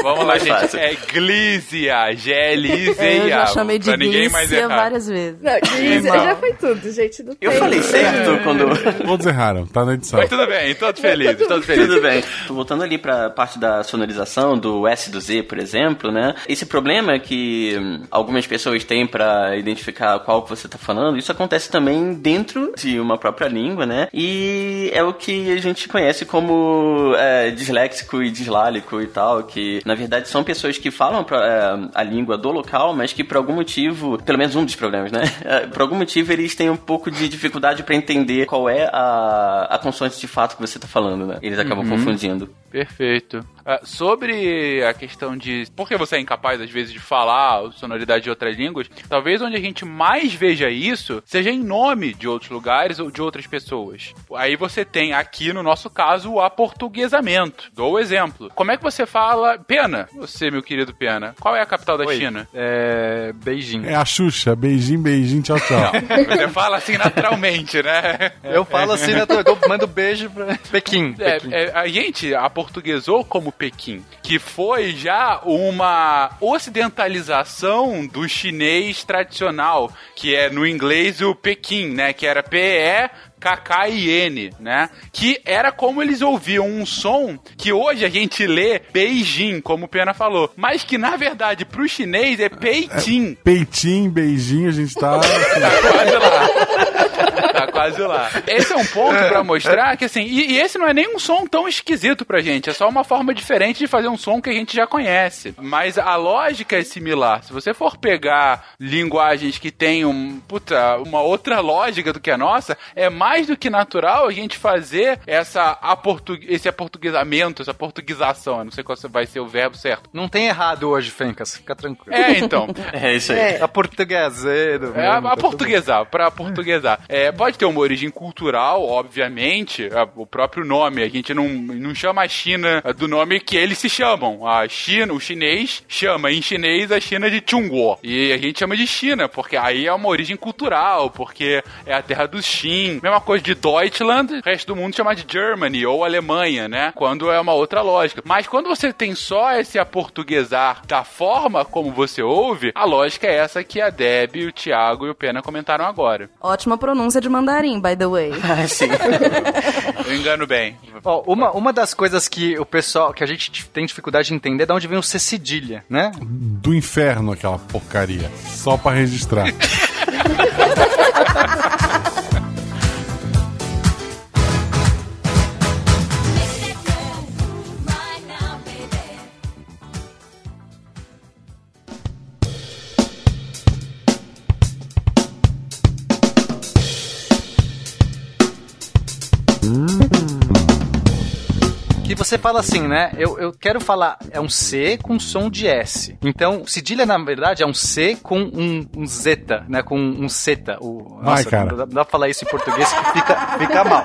Vamos lá, gente. É Glízia, G-L-I-Z-I-A. É, eu já chamei de pra ninguém mais Glícia errar. várias vezes. Não, Glícia Não. já foi tudo, gente. Não Eu tem. falei certo quando... Todos erraram, tá na edição. Mas tudo bem, todos [laughs] felizes, todos felizes. Tudo bem. Voltando ali pra parte da sonorização do S do Z, por exemplo, né? Esse problema que algumas pessoas têm pra identificar qual que você tá falando, isso acontece também dentro de uma própria língua, né? E é o que a gente conhece como é, disléxico e dislálico e tal, que na verdade são pessoas que falam pra, é, a língua do local, mas que por algum motivo, pelo menos um dos problemas, né? [laughs] É, por algum motivo eles têm um pouco de dificuldade pra entender qual é a, a consoante de fato que você tá falando, né? Eles acabam confundindo. Perfeito. Ah, sobre a questão de por que você é incapaz, às vezes, de falar a sonoridade de outras línguas, talvez onde a gente mais veja isso seja em nome de outros lugares ou de outras pessoas. Aí você tem aqui, no nosso caso, o aportuguesamento. Dou o exemplo. Como é que você fala. Pena, você, meu querido Pena, qual é a capital da Oi. China? É. Beijing. É a Xuxa. Beijinho, beijinho, tchau, tchau. Você fala assim naturalmente, né? Eu falo assim, né, eu mando beijo pra Pequim. É, Pequim. é, a gente aportuguesou como Pequim, que foi já uma ocidentalização do chinês tradicional, que é no inglês o Pequim, né? Que era P-E. KK-I-N, né? Que era como eles ouviam um som que hoje a gente lê Beijing, como o Pena falou, mas que na verdade pro chinês é Peitim. Peitinho, beijinho, a gente tá. [laughs] Tá quase lá. Quase lá. Esse é um ponto pra mostrar que, assim, e, e esse não é nem um som tão esquisito pra gente, é só uma forma diferente de fazer um som que a gente já conhece. Mas a lógica é similar. Se você for pegar linguagens que têm um, puta, uma outra lógica do que a nossa, é mais do que natural a gente fazer essa aportu esse aportuguesamento, essa portuguesação. Eu não sei qual vai ser o verbo certo. Não tem errado hoje, Fencas. Fica tranquilo. É, então. [laughs] É isso aí. É. A portugueseiro. É, a, a portuguesar, pra portuguesar. É, pode ter uma origem cultural, obviamente, a- o próprio nome. A gente não, não chama a China do nome que eles se chamam. A China, o chinês chama em chinês a China de Chungguo. E a gente chama de China, porque aí é uma origem cultural, porque é a terra dos Xin. Mesma coisa de Deutschland, o resto do mundo chama de Germany ou Alemanha, né? Quando é uma outra lógica. Mas quando você tem só esse aportuguesar da forma como você ouve, a lógica é essa que a Deb, o Thiago e o Pena comentaram agora. Ótima pronúncia de mandarim, by the way. Ah, sim. [laughs] Eu engano bem. Ó, uma, uma das coisas que o pessoal, que a gente tem dificuldade de entender é de onde vem o C cedilha, né? Do inferno aquela porcaria. Só pra registrar. [laughs] você fala assim, né? Eu, eu quero falar, é um C com som de S. Então, cedilha, na verdade, é um C com um, um zeta, né? Com um zeta. O, Vai, cara. Não dá, não dá pra falar isso em português que fica, fica mal.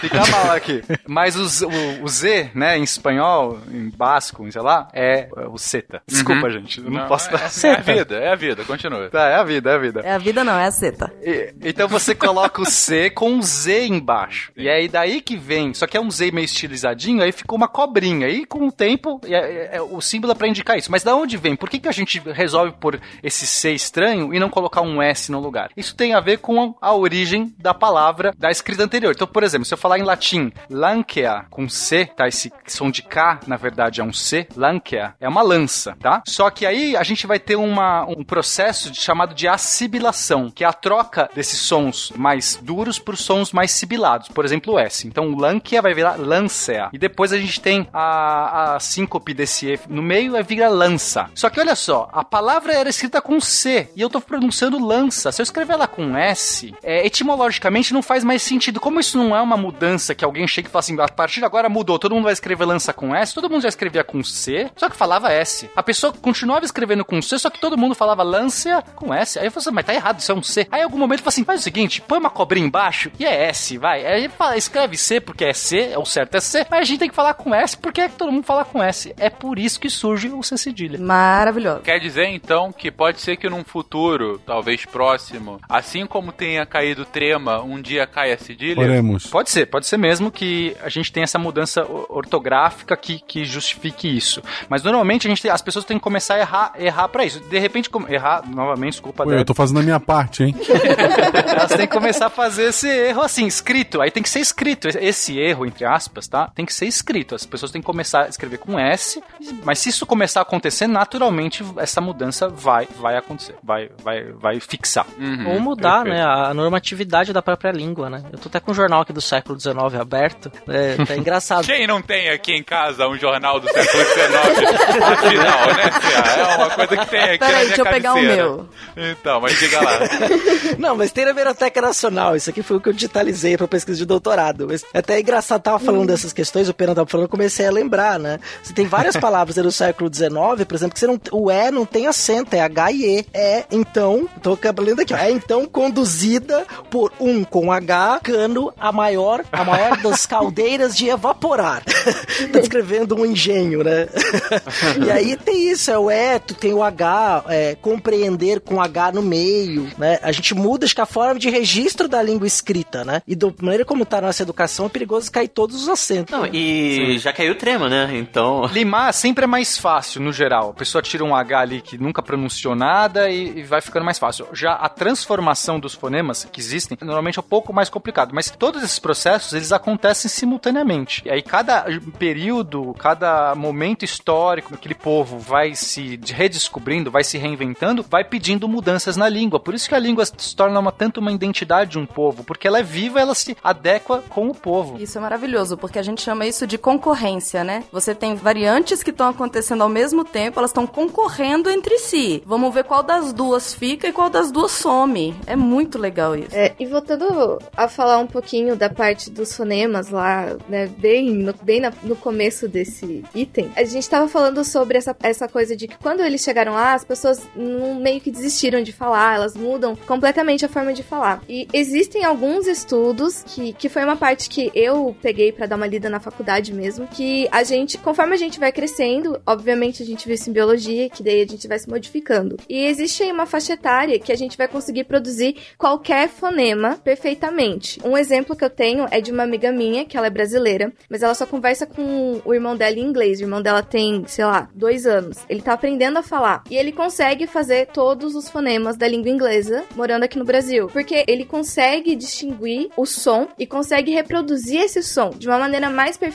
Fica mal aqui. Mas o, Z- o, o Z, né, em espanhol, em basco, em sei lá, é o zeta. Desculpa, gente. Eu não, posso é, dar é a vida, é a vida, continua. Tá, é a vida, é a vida. É a vida não, é a seta. E- Então você coloca o C com um Z embaixo. E aí daí que vem, só que é um Z meio estilizadinho, aí ficou uma cobrinha. E com o tempo, é, é- é- o símbolo é pra indicar isso. Mas da onde vem? Por que, que a gente resolve pôr esse C estranho e não colocar um S no lugar? Isso tem a ver com a origem da palavra da escrita anterior. Então, por exemplo, se eu falar em latim, lancea com C, tá? Esse som de K, na verdade, é um C. Lancea é uma lança, tá? Só que aí a gente vai ter uma, um processo de- chamado de assibilação, que é a troca desses sons mais duros por sons mais sibilados. Por exemplo, o S. Então, o lancea vai virar lancea. E depois a gente tem a, a síncope desse E no meio, é vira lança. Só que olha só, a palavra era escrita com C e eu tô pronunciando lança. Se eu escrever ela com S, é, etimologicamente não faz mais sentido. Como isso não é uma mudança que alguém chega e fala assim, a partir de agora mudou, todo mundo vai escrever lança com S, todo mundo já escrevia com C, só que falava S. A pessoa continuava escrevendo com C, só que todo mundo falava lança com S. Aí eu falei assim, mas tá errado, isso é um C. Aí em algum momento eu assim, faz o seguinte, põe uma cobrinha embaixo e é S, vai. Aí fala, escreve C porque é C, é o certo é C, mas a gente tem que falar com S porque é que todo mundo fala com S. É por isso que surge o C cedilha. Maravilhoso. Quer dizer, então, que pode ser que num futuro, talvez próximo, assim como tenha caído trema, um dia caia cedilha? Oremos. Pode ser, pode ser mesmo que a gente tenha essa mudança ortográfica que, que justifique isso. Mas normalmente a gente tem- as pessoas têm que começar a errar, errar para isso. De repente, errar, novamente, desculpa, Pô, eu tô fazendo a minha parte, hein? [laughs] Elas têm que começar a fazer esse erro assim, escrito. Aí tem que ser escrito. Esse erro, entre aspas, tá? Tem que ser escrito. As pessoas têm que começar a escrever com S. Mas se isso começar a acontecer, naturalmente essa mudança vai, vai acontecer. Vai, vai, vai fixar. Uhum, Ou mudar, perfeito. né, a normatividade da própria língua, né? Eu tô até com um jornal aqui do século XIX aberto. É, tá [laughs] engraçado. Quem não tem aqui em casa um jornal do século XIX? Afinal, né, Cia? É uma coisa que tem aqui na Peraí, minha deixa eu pegar o meu. Então, mas diga lá. [laughs] Não, mas tem na Biblioteca Nacional. Isso aqui foi o que eu digitalizei pra pesquisa de doutorado. Mas é até engraçado, tava falando dessas questões. Eu Pena tava falando, eu comecei a lembrar, né? Você tem várias [laughs] palavras aí do século XIX, por exemplo, que você não, o E não tem acento, é H e E. É, então, tô lendo aqui, ó, é então conduzida por um com H, cano a maior, a maior das [laughs] caldeiras de evaporar. [laughs] tá descrevendo um engenho, né? e aí tem isso, é o E, tu tem o H, é, compreender com H no meio, né? A gente muda, acho que a forma de registro da língua escrita, né? E da maneira como tá a nossa educação, é perigoso cair todos os acentos. Não, e já caiu o trema, né? Então. Limar sempre é mais fácil, no geral. A pessoa tira um H ali que nunca pronunciou nada e, e vai ficando mais fácil. Já a transformação dos fonemas que existem, normalmente é um pouco mais complicado. Mas todos esses processos, eles acontecem simultaneamente. E aí cada período, cada momento histórico, aquele povo vai se redescobrindo, vai se reinventando, vai pedindo mudanças na língua. Por isso que a língua se torna uma, tanto uma identidade de um povo, porque ela é viva, ela se adequa com o povo. Isso é maravilhoso, porque a gente chama isso de concorrência, né? Você tem variantes que estão acontecendo ao mesmo tempo, elas estão concorrendo entre si. Vamos ver qual das duas fica e qual das duas some. É muito legal isso. É, e voltando a falar um pouquinho da parte dos fonemas lá, né, bem, no, bem na- no começo desse item, a gente tava falando sobre essa, essa coisa de que quando eles chegaram lá, as pessoas meio que desistiram de falar, elas mudam completamente a forma de falar. E existem alguns estudos que, que foi uma parte que eu peguei pra dar uma lida na faculdade mesmo, que a gente, conforme a gente vai crescendo, obviamente a gente viu isso em biologia, que daí a gente vai se modificando. E existe aí uma faixa etária que a gente vai conseguir produzir qualquer fonema perfeitamente. Um exemplo que eu tenho é de uma amiga minha, que ela é brasileira, mas ela só conversa com o irmão dela em inglês. O irmão dela tem, sei lá, dois anos. Ele tá aprendendo a falar. E ele consegue fazer todos os fonemas da língua inglesa morando aqui no Brasil. Porque ele consegue distinguir o som e consegue reproduzir esse som de uma maneira mais perfeita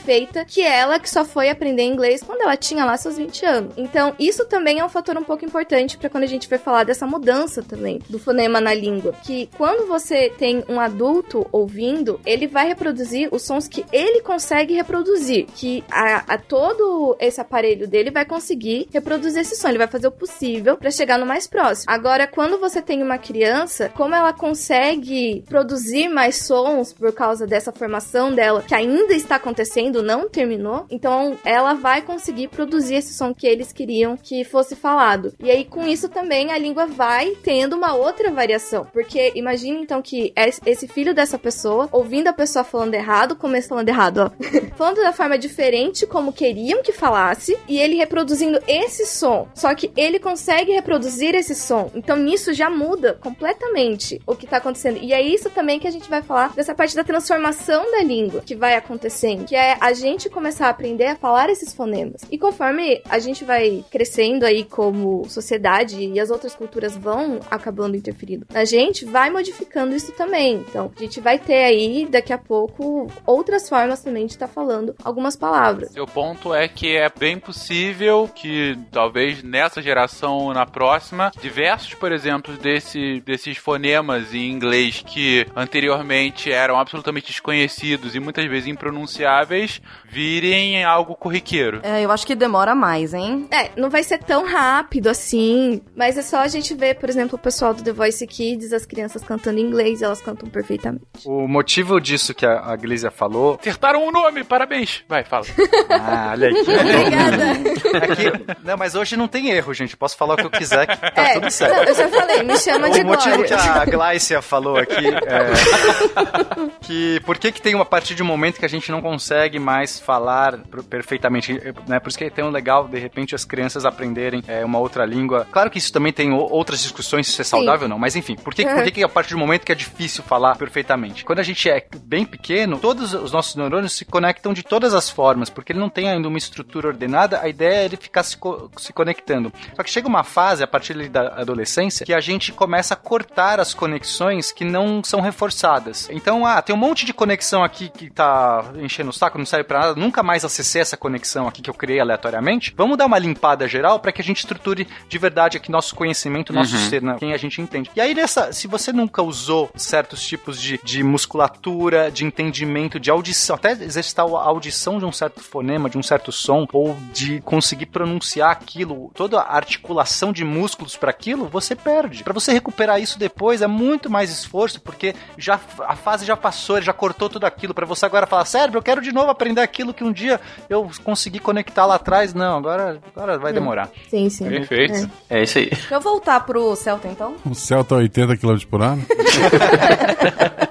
que ela, que só foi aprender inglês quando ela tinha lá seus 20 anos. Então, isso também é um fator um pouco importante para quando a gente vai falar dessa mudança também do fonema na língua. Que quando você tem um adulto ouvindo, ele vai reproduzir os sons que ele consegue reproduzir. Que a, a todo esse aparelho dele vai conseguir reproduzir esse som. Ele vai fazer o possível para chegar no mais próximo. Agora, quando você tem uma criança, como ela consegue produzir mais sons por causa dessa formação dela, que ainda está acontecendo, não terminou, então ela vai conseguir produzir esse som que eles queriam que fosse falado. E aí, com isso também, a língua vai tendo uma outra variação. Porque imagine então que es- esse filho dessa pessoa, ouvindo a pessoa falando errado, começa falando errado, ó. [laughs] falando da forma diferente como queriam que falasse, e ele reproduzindo esse som. Só que ele consegue reproduzir esse som. Então nisso já muda completamente o que tá acontecendo. E é isso também que a gente vai falar dessa parte da transformação da língua que vai acontecendo, que é a gente começar a aprender a falar esses fonemas. E conforme a gente vai crescendo aí como sociedade e as outras culturas vão acabando interferindo na gente, vai modificando isso também. Então, a gente vai ter aí daqui a pouco outras formas também de estar falando algumas palavras. Seu ponto é que é bem possível que, talvez nessa geração ou na próxima, diversos, por exemplo, desse, desses fonemas em inglês que anteriormente eram absolutamente desconhecidos e muitas vezes impronunciáveis, virem algo corriqueiro. É, eu acho que demora mais, hein? É, não vai ser tão rápido assim, mas é só a gente ver, por exemplo, o pessoal do The Voice Kids, as crianças cantando em inglês, elas cantam perfeitamente. O motivo disso que a, a Glízia falou. Acertaram o nome, parabéns. Vai, fala. Ah, olha aqui. Obrigada. Aqui- não, mas hoje não tem erro, gente. Posso falar o que eu quiser, que tá é, tudo certo. não, eu já falei, me chama de O motivo Glória. que a Glácia falou aqui é [laughs] que por que que tem uma partir de um momento que a gente não consegue mais falar per- perfeitamente, né? Por isso que é tão legal, de repente, as crianças aprenderem é, uma outra língua. Claro que isso também tem outras discussões, se isso é saudável ou não, mas enfim, por que, por que [laughs] que a partir do momento que é difícil falar perfeitamente? Quando a gente é bem pequeno, todos os nossos neurônios se conectam de todas as formas, porque ele não tem ainda uma estrutura ordenada, a ideia é ele ficar se, co- se conectando. Só que chega uma fase, a partir da adolescência, que a gente começa a cortar as conexões que não são reforçadas. Então, ah, tem um monte de conexão aqui que tá enchendo o saco, não serve pra nada, nunca mais acessei essa conexão aqui que eu criei aleatoriamente. Vamos dar uma limpada geral para que a gente estruture de verdade aqui nosso conhecimento, nosso Uhum. ser, né? quem a gente entende. E aí, nessa, se você nunca usou certos tipos de, de musculatura, de entendimento, de audição, até exercitar a audição de um certo fonema, de um certo som, ou de conseguir pronunciar aquilo, toda a articulação de músculos para aquilo, você perde. Para você recuperar isso depois é muito mais esforço, porque já a fase já passou, ele já cortou tudo aquilo. Para você agora falar, cérebro, eu quero de novo aprender aquilo que um dia eu consegui conectar lá atrás. Não, agora, agora vai demorar. Sim, sim. Perfeito. É isso aí. Deixa eu voltar pro Celta, então. O Celta 80 km por hora? [laughs]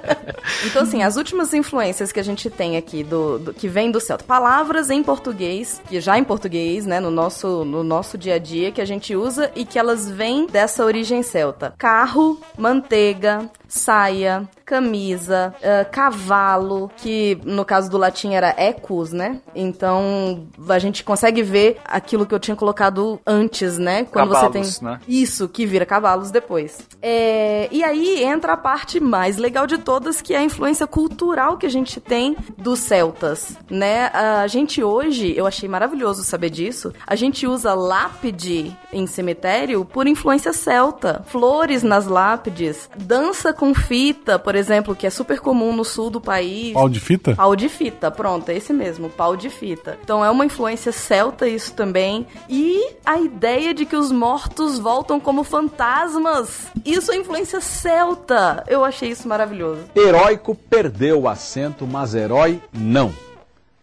Então, assim, as últimas influências que a gente tem aqui, do, do- que vem do Celta. Palavras em português, que já em português, né, no nosso, no nosso dia a dia, que a gente usa e que elas vêm dessa origem celta. Carro, manteiga, saia, camisa, ah, cavalo, que no caso do latim era ecus, né? Então, a gente consegue ver aquilo que eu tinha colocado antes, né? Quando Cavalos, você tem... né? Isso, que vira cavalos depois. É, e aí entra a parte mais legal de todas, que é a influência cultural que a gente tem dos celtas, né? A gente hoje, eu achei maravilhoso saber disso, a gente usa lápide em cemitério por influência celta. Flores nas lápides, dança com fita, por exemplo, que é super comum no sul do país. Pau de fita? Pau de fita, pronto, é esse mesmo, pau de fita. Então é uma influência celta isso também. E a ideia de que os mortos voltam como fantasmas. Isso é influência celta. Eu achei isso maravilhoso. Heróico perdeu o assento, mas herói não.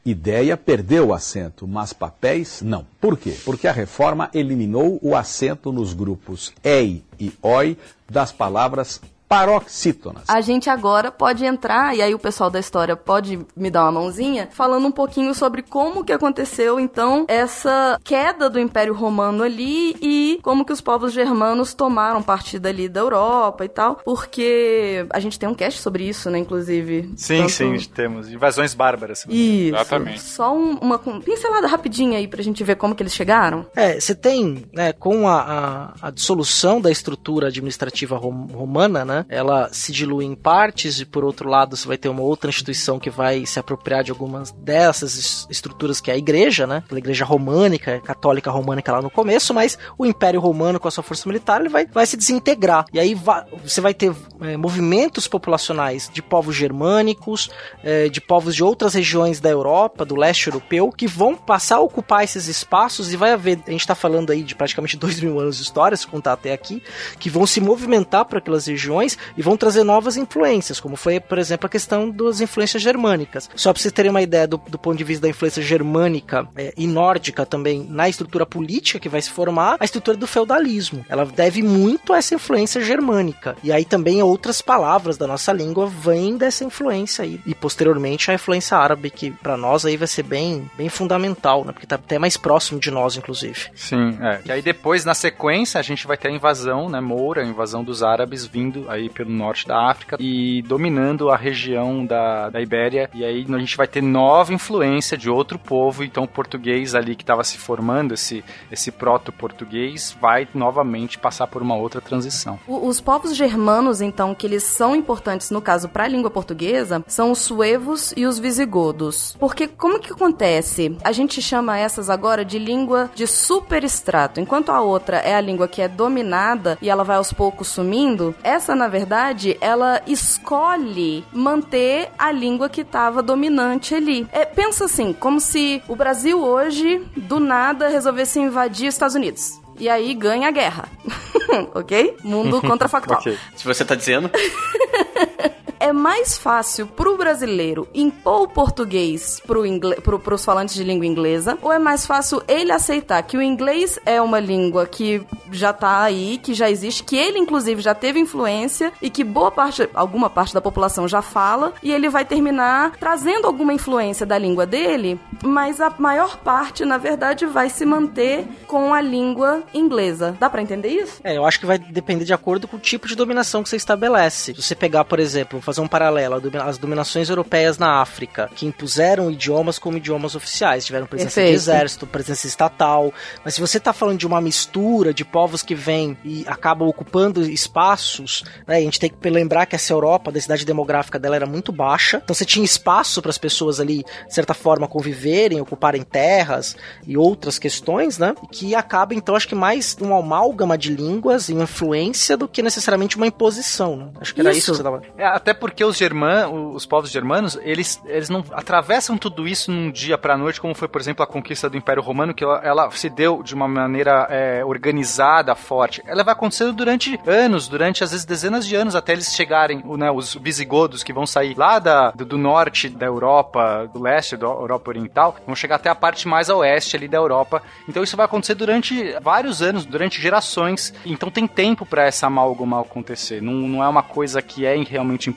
Ideia perdeu o assento, mas papéis não. Por quê? Porque a reforma eliminou o assento nos grupos EI e OI das palavras paroxítonas. A gente agora pode entrar, e aí o pessoal da história pode me dar uma mãozinha, falando um pouquinho sobre como que aconteceu, então, essa queda do Império Romano ali e como que os povos germanos tomaram partida ali da Europa e tal, porque a gente tem um cast sobre isso, né, inclusive. Sim, Tanto- sim, temos. Invasões bárbaras. Isso. Exatamente. Só um- uma pincelada rapidinha aí pra gente ver como que eles chegaram. É, você tem, né, com a, a, a dissolução da estrutura administrativa rom- romana, né, ela se dilui em partes e por outro lado você vai ter uma outra instituição que vai se apropriar de algumas dessas es- estruturas que é a igreja, né, a igreja românica, católica românica lá no começo, mas o Império Romano com a sua força militar ele vai, vai se desintegrar. E aí va- você vai ter é, movimentos populacionais de povos germânicos, é, de povos de outras regiões da Europa, do leste europeu, que vão passar a ocupar esses espaços e vai haver, a gente está falando aí de praticamente dois mil anos de história, se contar até aqui, que vão se movimentar para aquelas regiões e vão trazer novas influências, como foi, por exemplo, a questão das influências germânicas. Só para vocês terem uma ideia do, do ponto de vista da influência germânica é, e nórdica também na estrutura política que vai se formar, a estrutura do feudalismo. Ela deve muito a essa influência germânica. E aí também outras palavras da nossa língua vêm dessa influência aí. E posteriormente a influência árabe, que para nós aí vai ser bem, bem fundamental, né? Porque tá até mais próximo de nós, inclusive. Sim, é. E aí depois, na sequência, a gente vai ter a invasão, né, moura, a invasão dos árabes vindo aí pelo norte da África e dominando a região da, da Ibéria. E aí a gente vai ter nova influência de outro povo, então o português ali que estava se formando, esse, esse proto-português, vai novamente passar por uma outra transição. O- Os povos germanos, então, que eles são importantes, no caso, para a língua portuguesa, são os suevos e os visigodos. Porque como que acontece? A gente chama essas agora de língua de superestrato, enquanto a outra é a língua que é dominada e ela vai aos poucos sumindo, essa, na verdade, ela escolhe manter a língua que estava dominante ali. É, pensa assim, como se o Brasil hoje, do nada, resolvesse invadir os Estados Unidos. E aí ganha a guerra. [laughs] ok? Mundo [laughs] contrafactual. Ok. Se você tá dizendo. [laughs] É mais fácil pro brasileiro impor o português pro ingle... pro, pros falantes de língua inglesa? Ou é mais fácil ele aceitar que o inglês é uma língua que já tá aí, que já existe, que ele inclusive já teve influência e que boa parte, alguma parte da população já fala, e ele vai terminar trazendo alguma influência da língua dele, mas a maior parte, na verdade, vai se manter com a língua inglesa. Dá pra entender isso? É, eu acho que vai depender de acordo com o tipo de dominação que você estabelece. Se você pegar, por exemplo, fazer um paralelo, as dominações europeias na África, que impuseram idiomas como idiomas oficiais, tiveram presença de Perfeito. exército, presença estatal. Mas se você está falando de uma mistura de povos que vêm e acabam ocupando espaços, né, a gente tem que lembrar que essa Europa, a densidade demográfica dela era muito baixa, então você tinha espaço para as pessoas ali, de certa forma, conviverem, ocuparem terras e outras questões, né? E que acaba, então, acho que mais um amálgama de línguas e uma influência do que necessariamente uma imposição, né? Acho que era isso, Isso. que você tava... É, até porque os germanos, os povos germanos, eles, eles não atravessam tudo isso num dia pra noite, como foi, por exemplo, a conquista do Império Romano, que ela, ela se deu de uma maneira é, organizada, forte. Ela vai acontecendo durante anos, durante às vezes dezenas de anos, até eles chegarem, né, os visigodos que vão sair lá da, do, do norte da Europa, do leste da Europa Oriental, vão chegar até a parte mais a oeste ali da Europa. Então isso vai acontecer durante vários anos, durante gerações. Então tem tempo pra essa amálgama acontecer. Não, não é uma coisa que é realmente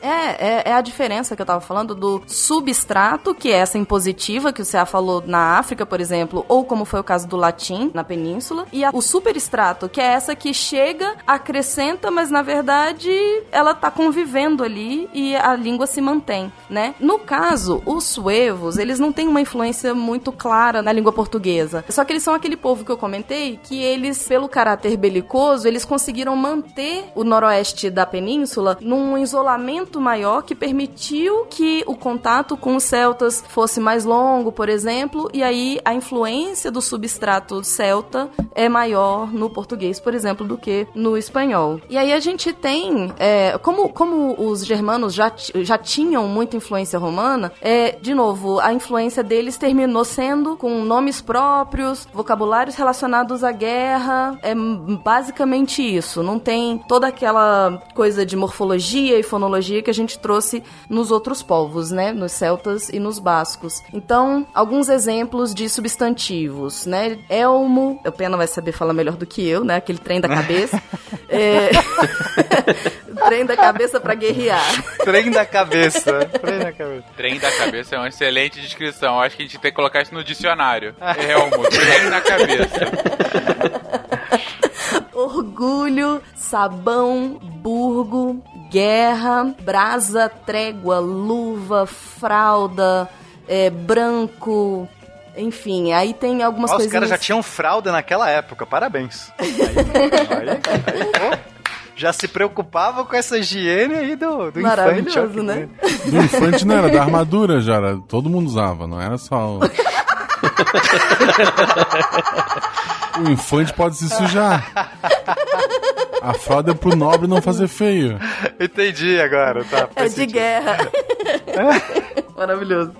É, é, é a diferença que eu tava falando do substrato, que é essa impositiva que o Cea falou na África, por exemplo, ou como foi o caso do latim na península, e a, o superestrato, que é essa que chega, acrescenta, mas na verdade ela tá convivendo ali e a língua se mantém, né? No caso, os suevos, eles não têm uma influência muito clara na língua portuguesa. Só que eles são aquele povo que eu comentei que eles, pelo caráter belicoso, eles conseguiram manter o noroeste da península num isolamento maior que permitiu que o contato com os celtas fosse mais longo, por exemplo, e aí a influência do substrato celta é maior no português, por exemplo, do que no espanhol. E aí a gente tem, é, como, como os germanos já, já tinham muita influência romana, é, de novo, a influência deles terminou sendo com nomes próprios, vocabulários relacionados à guerra, é basicamente isso. Não tem toda aquela coisa de morfologia e fonologia que a gente trouxe nos outros povos, né? Nos celtas e nos bascos. Então, alguns exemplos de substantivos, né? Elmo, o Pena vai saber falar melhor do que eu, né? Aquele trem da cabeça. [laughs] É... [laughs] trem da cabeça pra guerrear. Trem da cabeça. [laughs] Trem da cabeça. Trem da cabeça é uma excelente descrição. Acho que a gente tem que colocar isso no dicionário. Elmo, trem na cabeça. Orgulho, sabão, burgo, guerra, brasa, trégua, luva, fralda, é, branco, enfim, aí tem algumas Ó, os caras já tinham fralda naquela época, parabéns. Aí, aí, aí, pô, já se preocupava com essa higiene aí do, do infante. Maravilhoso, né? Do infante não era, da armadura já era. Todo mundo usava, não era só. [laughs] O, infante pode se sujar. A fralda é pro nobre não fazer feio. Entendi agora, tá. É de guerra. Maravilhoso.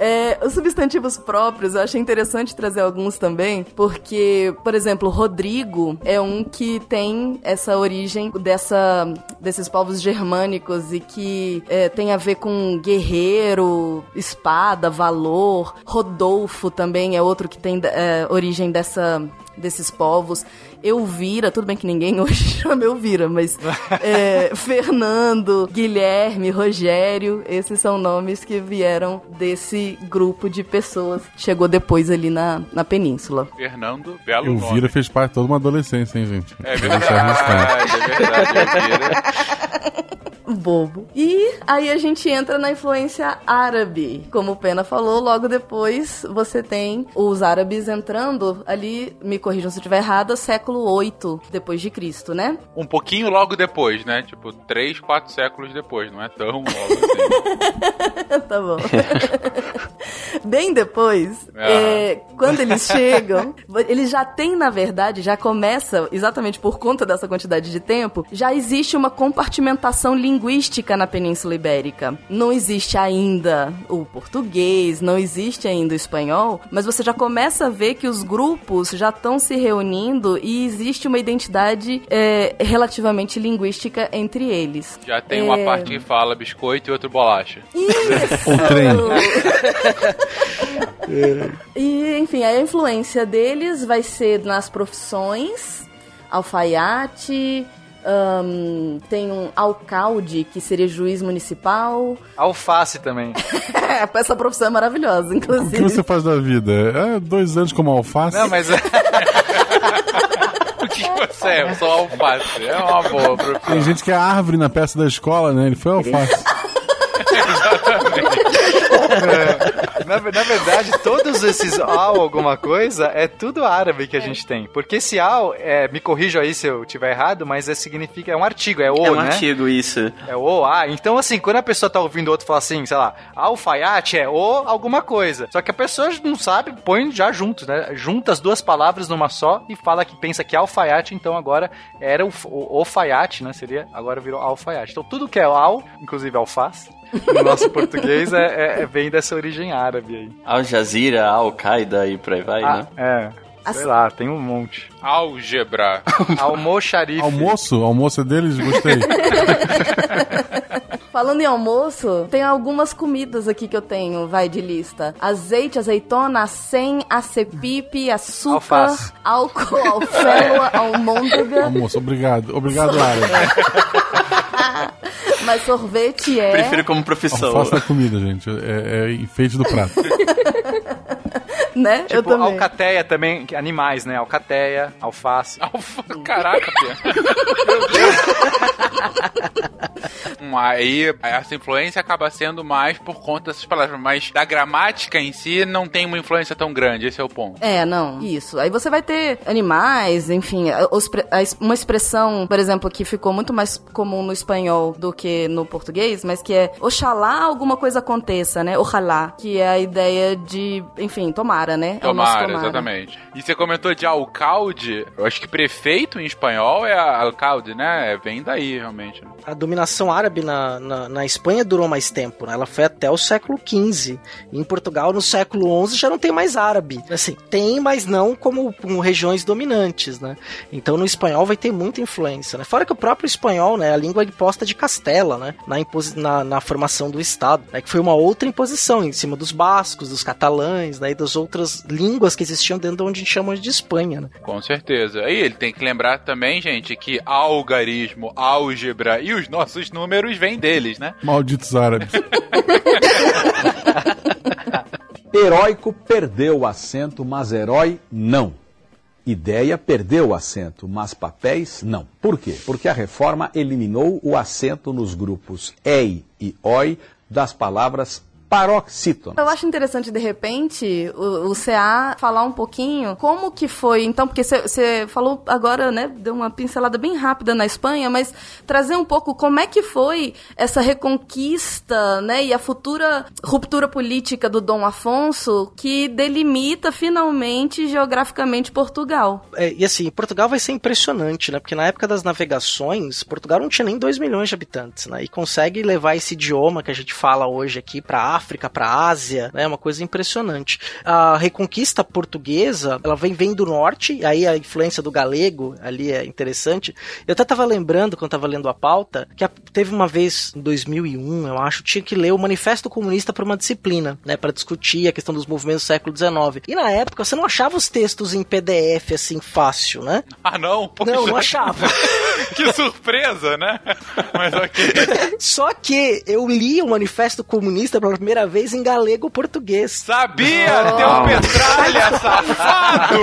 É, os substantivos próprios, eu achei interessante trazer alguns também, porque, por exemplo, Rodrigo é um que tem essa origem dessa, desses povos germânicos e que é, tem a ver com guerreiro, espada, valor. Rodolfo também é outro que tem é, origem dessa desses povos. Elvira, tudo bem que ninguém [laughs] hoje chama Elvira, mas é, [laughs] Fernando, Guilherme, Rogério, esses são nomes que vieram desse grupo de pessoas que chegou depois ali na, na península. Fernando, belo Elvira nome. fez parte de toda uma adolescência, hein, gente? É verdade, é verdade, Elvira. [laughs] Bobo. E aí a gente entra na influência árabe. Como o Pena falou, logo depois você tem os árabes entrando ali, me corrijam se eu estiver errada, século 8 depois de Cristo, né? Um pouquinho logo depois, né? Tipo, três, quatro séculos depois, não é tão logo assim. [laughs] tá bom. [laughs] Bem depois, Ah. é, quando eles chegam, [laughs] eles já têm, na verdade, já começa, exatamente por conta dessa quantidade de tempo, já existe uma compartimentação linguística na Península Ibérica. Não existe ainda o português, não existe ainda o espanhol, mas você já começa a ver que os grupos já estão se reunindo e existe uma identidade é, relativamente linguística entre eles. Já tem uma É. parte que fala biscoito e outra bolacha. O trem. [laughs] E, enfim, a influência deles vai ser nas profissões, alfaiate, ahn, tem um alcalde, que seria juiz municipal. Alface também. [laughs] Essa profissão é maravilhosa, O que inclusive. você faz da vida? É dois anos como alface? Não, mas [laughs] O que você é? Eu sou alface. É uma boa profissão. Tem gente que é árvore na peça da escola, né? Ele foi alface. [laughs] Na, na verdade, todos esses al alguma coisa é tudo árabe que a gente tem. Porque esse al, é, me corrijo aí se eu tiver errado, mas é, significa, é um artigo, é o, é um né? artigo, isso. É o A. Então, assim, quando a pessoa tá ouvindo outro falar assim, sei lá, alfaiate é o alguma coisa. Só que a pessoa não sabe, põe já juntos, né? Junta as duas palavras numa só e fala que pensa que é alfaiate, então agora era o, o, alfaiate, né? Seria, agora virou alfaiate. Então tudo que é al, inclusive alface, [laughs] no nosso português é, é, é, vem dessa origem árabe aí. Al Jazeera, Al Qaeda e por aí vai, ah, né? É. Sei lá, tem um monte. Álgebra. [laughs] Almoxarife. Almoço? Almoço é deles? Gostei. [laughs] Falando em almoço, tem algumas comidas aqui que eu tenho, vai de lista. Azeite, azeitona, acém, acepipe, açúcar, Alface. álcool, alfélula, almôndega. Almoço, obrigado. Obrigado, árabe. Mas sorvete é... Prefiro como profissão. Alface da comida, gente. É, é enfeite do prato. [laughs] [laughs] né? eu Tipo, também. alcateia também, animais, né? Alcateia, alface. Alfa... Caraca, Pia. [laughs] Hum, Aí essa influência acaba sendo mais por conta dessas palavras, mas da gramática em si não tem uma influência tão grande, esse é o ponto. É, não, isso. Aí você vai ter animais, enfim, uma expressão, por exemplo, que ficou muito mais comum no espanhol do que no português, mas que é oxalá alguma coisa aconteça, né? Ojalá, que é a ideia de, enfim, tomara, né? É o nosso Tomara, exatamente. E você comentou de alcalde, eu acho que prefeito em espanhol é alcalde, né? Vem daí, realmente. A dominação árabe na, na, na Espanha durou mais tempo, né? Ela foi até o século XV. Em Portugal, no século XI, já não tem mais árabe. Assim, tem, mas não como, como regiões dominantes, né? Então, no espanhol vai ter muita influência, né? Fora que o próprio espanhol, né? A língua imposta de Castela, né? Na, imposi na, na formação do Estado, né? Que foi uma outra imposição em cima dos bascos, dos catalães, né? E das outras línguas que existiam dentro de onde a gente chama de Espanha, né? Com certeza. E ele tem que lembrar também, gente, que algarismo, álgebra e os nossos números vêm deles, né? Malditos árabes. [laughs] Heróico perdeu o assento, mas herói não. Ideia perdeu o assento, mas papéis não. Por quê? Porque a reforma eliminou o assento nos grupos EI e OI das palavras paroxítonas. Eu acho interessante, de repente, o, o CA falar um pouquinho como que foi, então, porque você falou agora, né, deu uma pincelada bem rápida na Espanha, mas trazer um pouco como é que foi essa reconquista, né, e a futura ruptura política do Dom Afonso que delimita finalmente geograficamente Portugal. É, e assim, Portugal vai ser impressionante, né? Porque na época das navegações, Portugal não tinha nem 2 milhões de habitantes, né? E consegue levar esse idioma que a gente fala hoje aqui para África, para Ásia, né? Uma coisa impressionante. A reconquista portuguesa, ela vem, vem do norte, aí a influência do galego ali é interessante. Eu até tava lembrando, quando tava lendo a pauta, que a- teve uma vez, em 2001, eu acho, tinha que ler o Manifesto Comunista para uma disciplina, né? Para discutir a questão dos movimentos do século XIX. E na época, você não achava os textos em PDF, assim, fácil, né? [laughs] Ah, não? Poxa. Não, não achava. [laughs] que surpresa, né? Mas ok. [laughs] Só que eu li o Manifesto Comunista pela primeira vez em galego-português. Sabia! Tem um petralha, [laughs] safado!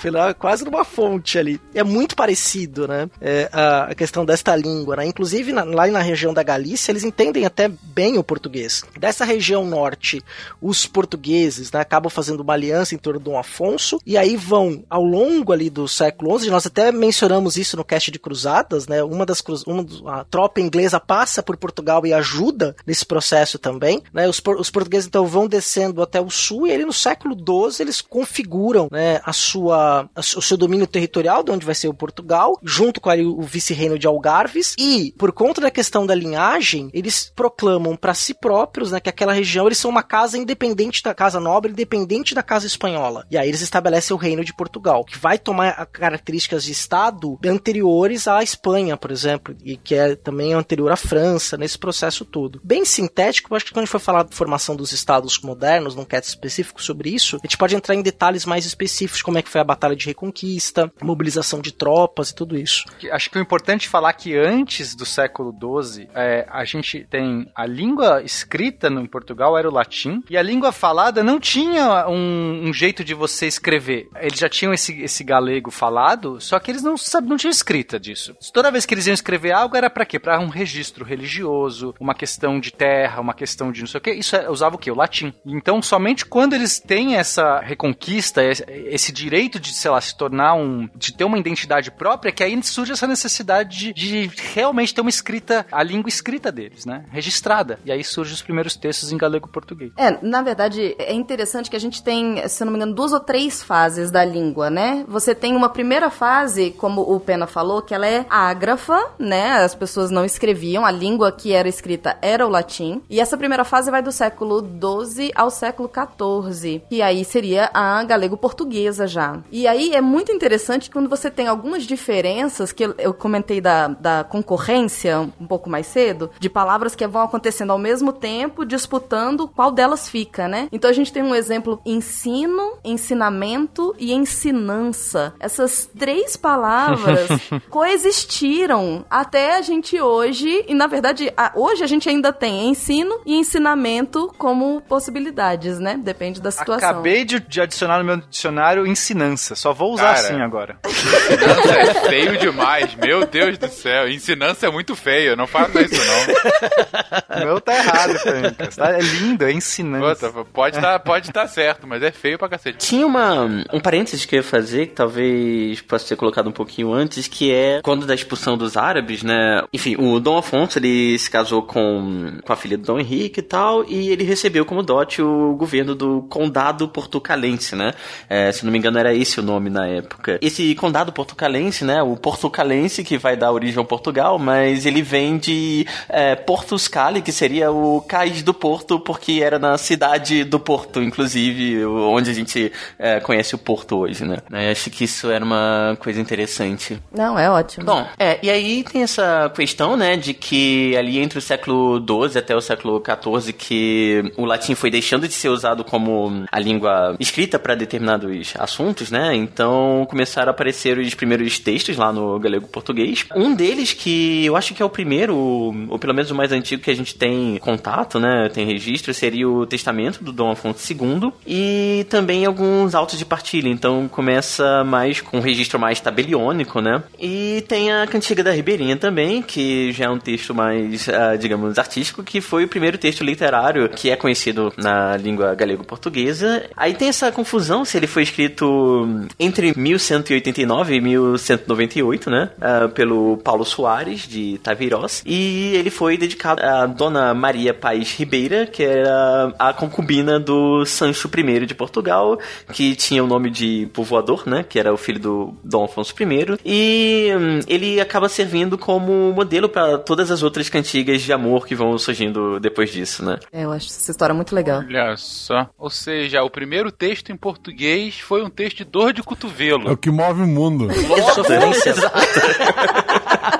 Foi lá quase numa fonte ali. É muito parecido, né? É, a, questão desta língua, né? Inclusive, na- lá na região da Galícia, eles entendem até bem o português. Dessa região norte, os portugueses né, acabam fazendo uma aliança em torno de Dom Afonso, e aí vão, ao longo ali do século XI, nós até mencionamos isso no cast de Cruzadas, né? Uma das cruz, uma, do- a tropa inglesa passa por Portugal e ajuda nesse processo também, né? Os, os portugueses então vão descendo até o sul e ali no século XII eles configuram, né, a sua, a o seu domínio territorial, de onde vai ser o Portugal, junto com ali o vice-reino de Algarves e por conta da questão da linhagem, eles proclamam para si próprios, né, que aquela região eles são uma casa independente da casa nobre, independente da casa espanhola. E aí eles estabelecem o reino de Portugal, que vai tomar características de estado anteriores à Espanha, por exemplo, e que é também anterior à França, nesse processo todo. Bem sintético, eu acho que quando a gente for falar da formação dos estados modernos, num cast específico sobre isso, a gente pode entrar em detalhes mais específicos, como é que foi a batalha de reconquista, mobilização de tropas e tudo isso. Acho que o importante é falar que antes do século XII, é, a gente tem a língua escrita no Portugal era o latim e a língua falada não tinha um, um jeito de você escrever. Eles já tinham esse, esse galego falado, só que eles não sabiam, não tinham escrita disso. Toda vez que eles iam escrever algo era para quê? Para um registro religioso, uma questão de terra, uma questão de não sei o quê. Isso é- usava o quê? O latim. Então, somente quando eles têm essa reconquista, esse, esse direito de, sei lá, se tornar um. de ter uma identidade própria, que aí surge essa necessidade de, de realmente ter uma escrita, a língua escrita deles, né? Registrada. E aí surgem os primeiros textos em galego-português. É, na verdade, é interessante que a gente tem, se não me engano, duas ou três fases da língua, né? Você tem uma primeira fase, como o Pena falou, que ela é ágrafa, né? As pessoas não escreviam, a língua que era escrita era o latim. E essa primeira fase vai do século XII ao século XIV, que aí seria a galego-portuguesa já. E aí é muito interessante quando você tem algumas diferenças, que eu- eu comentei da, da concorrência um pouco mais cedo, de palavras que vão acontecendo ao mesmo tempo, disputando qual delas fica, né? Então a gente tem um exemplo ensino, ensinamento e ensinança. Essas três palavras [laughs] coexistiram até a gente hoje, e na verdade, a- hoje a gente ainda tem ensino e ensinamento como possibilidades, né? Depende da situação. Acabei de, de adicionar no meu dicionário ensinança. Só vou usar Cara. assim agora. [laughs] Ensinança é feio demais, meu Deus do céu. Ensinança é muito feio, não faça isso não. O meu tá errado, Fencas. Tá? É lindo, é ensinança. Puta, pode estar pode tá certo, mas é feio pra cacete. Tinha uma, um parênteses que eu ia fazer, que talvez possa ser colocado um pouquinho antes, que é quando da expulsão dos árabes, né? Enfim, o Dom Afonso, ele se casou com, com a filha do Dom Henrique e tal, e ele recebeu como dote o governo do Condado Portucalense, né? É, se não me engano, era esse o nome na época. Esse Condado Portucalense, né? O Portucalense, que vai dar origem ao Portugal, mas ele vem de é, Portus Cali, que seria o cais do Porto, porque era na cidade do Porto, inclusive, onde a gente é, conhece o Porto hoje, né? Eu acho que isso era uma coisa interessante. Não, é ótimo. Bom, é, e aí tem essa questão, né, de que ali entre o século XII até o século XIV que o latim foi deixando de ser usado como a língua escrita para determinados assuntos, né, então começaram a aparecer os primeiros textos lá no galego-português. Um deles que eu acho que é o primeiro, ou pelo menos o mais antigo que a gente tem contato, né, tem registro, seria o Testamento do Dom Afonso II e também alguns autos de partilha, então começa mais com um registro mais tabeliônico, né, e tem a Cantiga da Ribeirinha também, que já é um texto mais, ah, digamos, artístico, que foi o primeiro texto literário que é conhecido na língua galego-portuguesa. Aí tem essa confusão se ele foi escrito entre 1189 e 1198, né? ah, pelo Paulo Soares, de Tavirós. E ele foi dedicado a Dona Maria Paes Ribeira, que era a concubina do Sancho I de Portugal, que tinha o nome de povoador, né? Que era o filho do Dom Afonso I. E hum, ele acaba servindo como modelo para todas as outras cantigas de amor que vão surgindo depois disso, né? É, eu acho essa história muito legal. Olha só. Ou seja, o primeiro texto em português foi um texto de dor de É o cotovelo. que move o mundo. Sofrência. [laughs]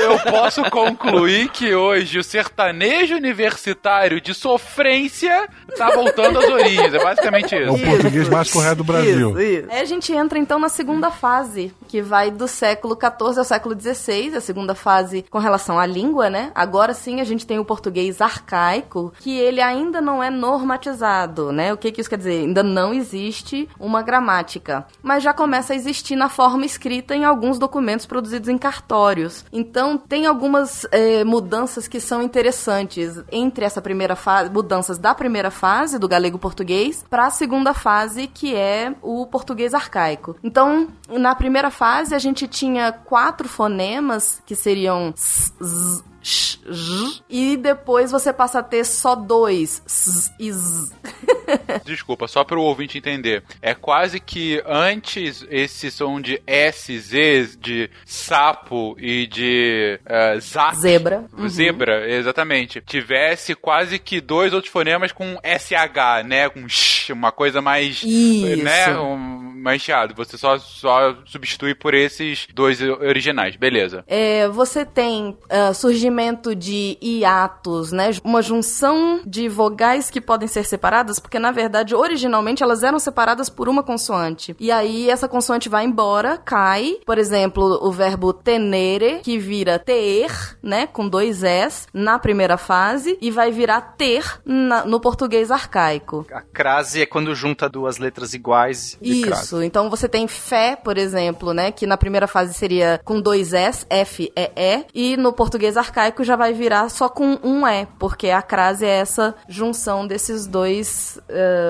Eu posso concluir que hoje o sertanejo universitário de sofrência tá voltando às origens. É basicamente É o isso. português mais correto do Brasil. Aí a gente entra então na segunda fase, que vai do século XIV ao século XVI, a segunda fase com relação à língua, né? Agora sim a gente tem o português arcaico, que ele ainda não é normatizado, né? O que, que isso quer dizer? Ainda não existe uma gramática, mas já começa a existir na forma escrita em alguns documentos produzidos em cartórios. Então tem algumas eh, mudanças que são interessantes entre essa primeira fase, mudanças da primeira fase do galego português para a segunda fase que é o português arcaico. Então, na primeira fase a gente tinha quatro fonemas que seriam s, z, sh, j, e depois você passa a ter só dois s e z. [laughs] Desculpa, só para o ouvinte entender. É quase que antes esse som de S, Z, de sapo e de uh, Zebra. Uhum. zebra, exatamente, tivesse quase que dois outros fonemas com SH, né? Com sh, uma coisa mais. Isso. Né? Um- mais chiado. Você só, só substitui por esses dois originais. Beleza. É, você tem ah, surgimento de hiatos, né? Uma junção de vogais que podem ser separadas, porque na verdade, originalmente, elas eram separadas por uma consoante. E aí essa consoante vai embora, cai. Por exemplo, o verbo tenere, que vira ter, né? Com dois S na primeira fase, e vai virar ter na- no português arcaico. A crase é quando junta duas letras iguais de crase. Isso, então você tem fé, por exemplo, né? Que na primeira fase seria com dois S, F, E, E, e no português arcaico já vai virar só com um E, porque a crase é essa junção desses dois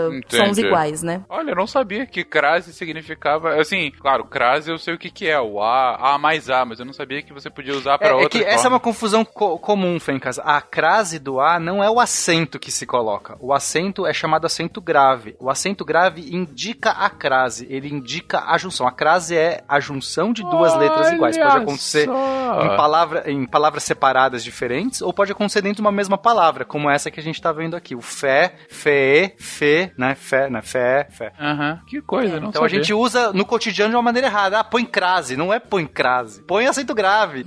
Entendi. sons iguais, né? Olha, eu não sabia que crase significava. Assim, claro, crase eu sei o que, que é, o A, A mais A, mas eu não sabia que você podia usar pra É, é outra que essa é uma confusão co- comum, Fencas. A crase do A não é o acento que se coloca. O acento é chamado acento grave. O acento grave indica a crase, ele indica a junção. A crase é a junção de duas letras iguais. Pode Olha acontecer só. em, palavra, em palavras separadas diferentes, ou pode acontecer dentro de uma mesma palavra, como essa que a gente tá vendo aqui. O fé, fé, fé, né? Fé, né? Fé, fé. Aham, que coisa, não Então a sabia. gente usa no cotidiano de uma maneira errada. Ah, põe crase, não é põe crase. Põe acento grave.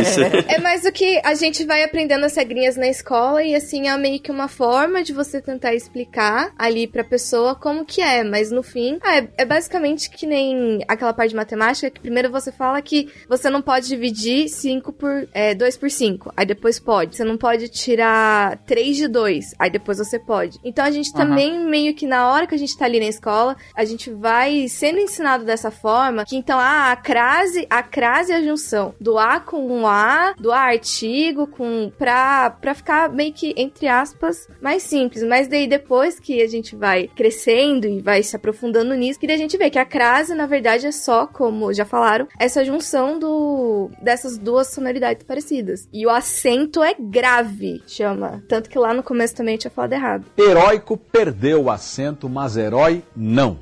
Isso. É mais do que a gente vai aprendendo as regrinhas na escola e assim é meio que uma forma de você tentar explicar ali pra pessoa como que é, mas no fim, ah, é, é basicamente que nem aquela parte de matemática que primeiro você fala que você não pode dividir 5 por é, 2 por 5, aí depois pode. Você não pode tirar 3 de 2, aí depois você pode. Então a gente também meio que na hora que a gente tá ali na escola, a gente vai sendo ensinado dessa forma, que então ah, a crase, a crase é a junção do A com um A, do A artigo com pra, pra ficar meio que entre aspas mais simples, mas daí depois que a gente vai crescendo e vai se aprofundando que daí a gente vê que a crase na verdade é só, como já falaram, essa junção do dessas duas sonoridades parecidas. E o acento é grave, chama, tanto que lá no começo também eu tinha falado errado. Heróico perdeu o acento, mas herói não.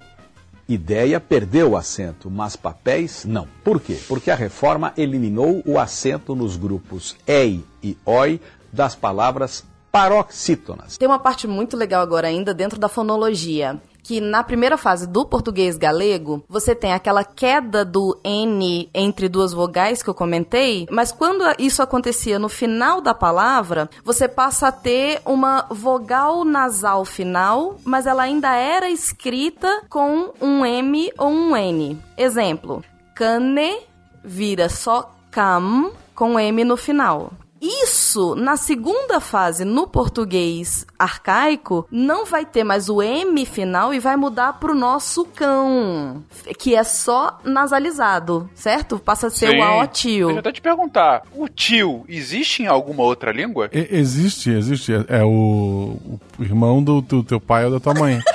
Ideia perdeu o acento, mas papéis não. Por quê? Porque a reforma eliminou o acento nos grupos EI e OI das palavras paroxítonas. Tem uma parte muito legal agora ainda dentro da fonologia. Que na primeira fase do português galego, você tem aquela queda do N entre duas vogais que eu comentei, mas quando isso acontecia no final da palavra, você passa a ter uma vogal nasal final, mas ela ainda era escrita com um M ou um N. Exemplo: cane vira só cam com M no final. Isso, na segunda fase, no português arcaico, não vai ter mais o M final e vai mudar pro nosso cão, que é só nasalizado, certo? Passa a ser Sim. o AO Deixa eu tio. até te perguntar, o tio existe em alguma outra língua? E- existe, existe. É, é o, o irmão do, do teu pai ou da tua mãe. [laughs]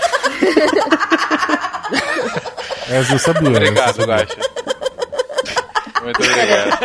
Essa eu sabia. Obrigado. Gacha. Muito obrigado.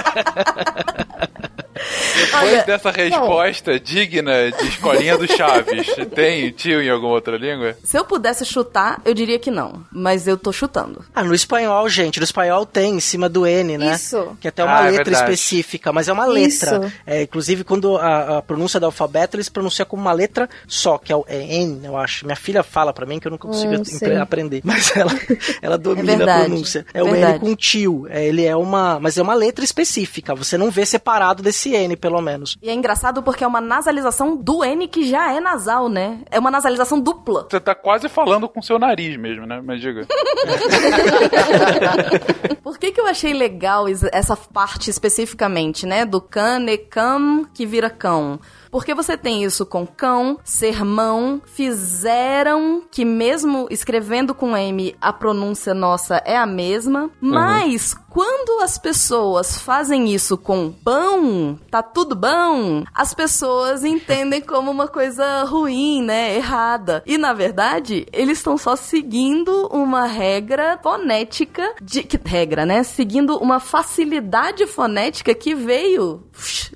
Depois Olha, dessa resposta digna de escolinha do Chaves, [laughs] tem tio em alguma outra língua? Se eu pudesse chutar, eu diria que não, mas eu tô chutando. Ah, no espanhol, gente, no espanhol tem em cima do N, né? Isso. Que é até uma Ah, é letra verdade. específica, mas é uma letra. É, inclusive, quando a, a pronúncia do alfabeto, eles pronunciam como uma letra só, que é o é N, eu acho. Minha filha fala pra mim que eu nunca consigo Hum, aprender. Mas ela, [laughs] ela domina a verdade. pronúncia. É o N Verdade. com tio. É, ele é uma. Mas é uma letra específica. Você não vê separado desse N, pelo menos. E é engraçado porque é uma nasalização do N que já é nasal, né? É uma nasalização dupla. Você tá quase falando com seu nariz mesmo, né? Mas diga. [laughs] Por que, que eu achei legal essa parte especificamente, né? Do cane, cam, que vira cão. Porque você tem isso com cão, sermão, fizeram, que mesmo escrevendo com M, a pronúncia nossa é a mesma. Mas quando as pessoas fazem isso com pão, tá tudo bom, as pessoas entendem como uma coisa ruim, né? Errada. E na verdade, eles estão só seguindo uma regra fonética de que regra, né? Seguindo uma facilidade fonética que veio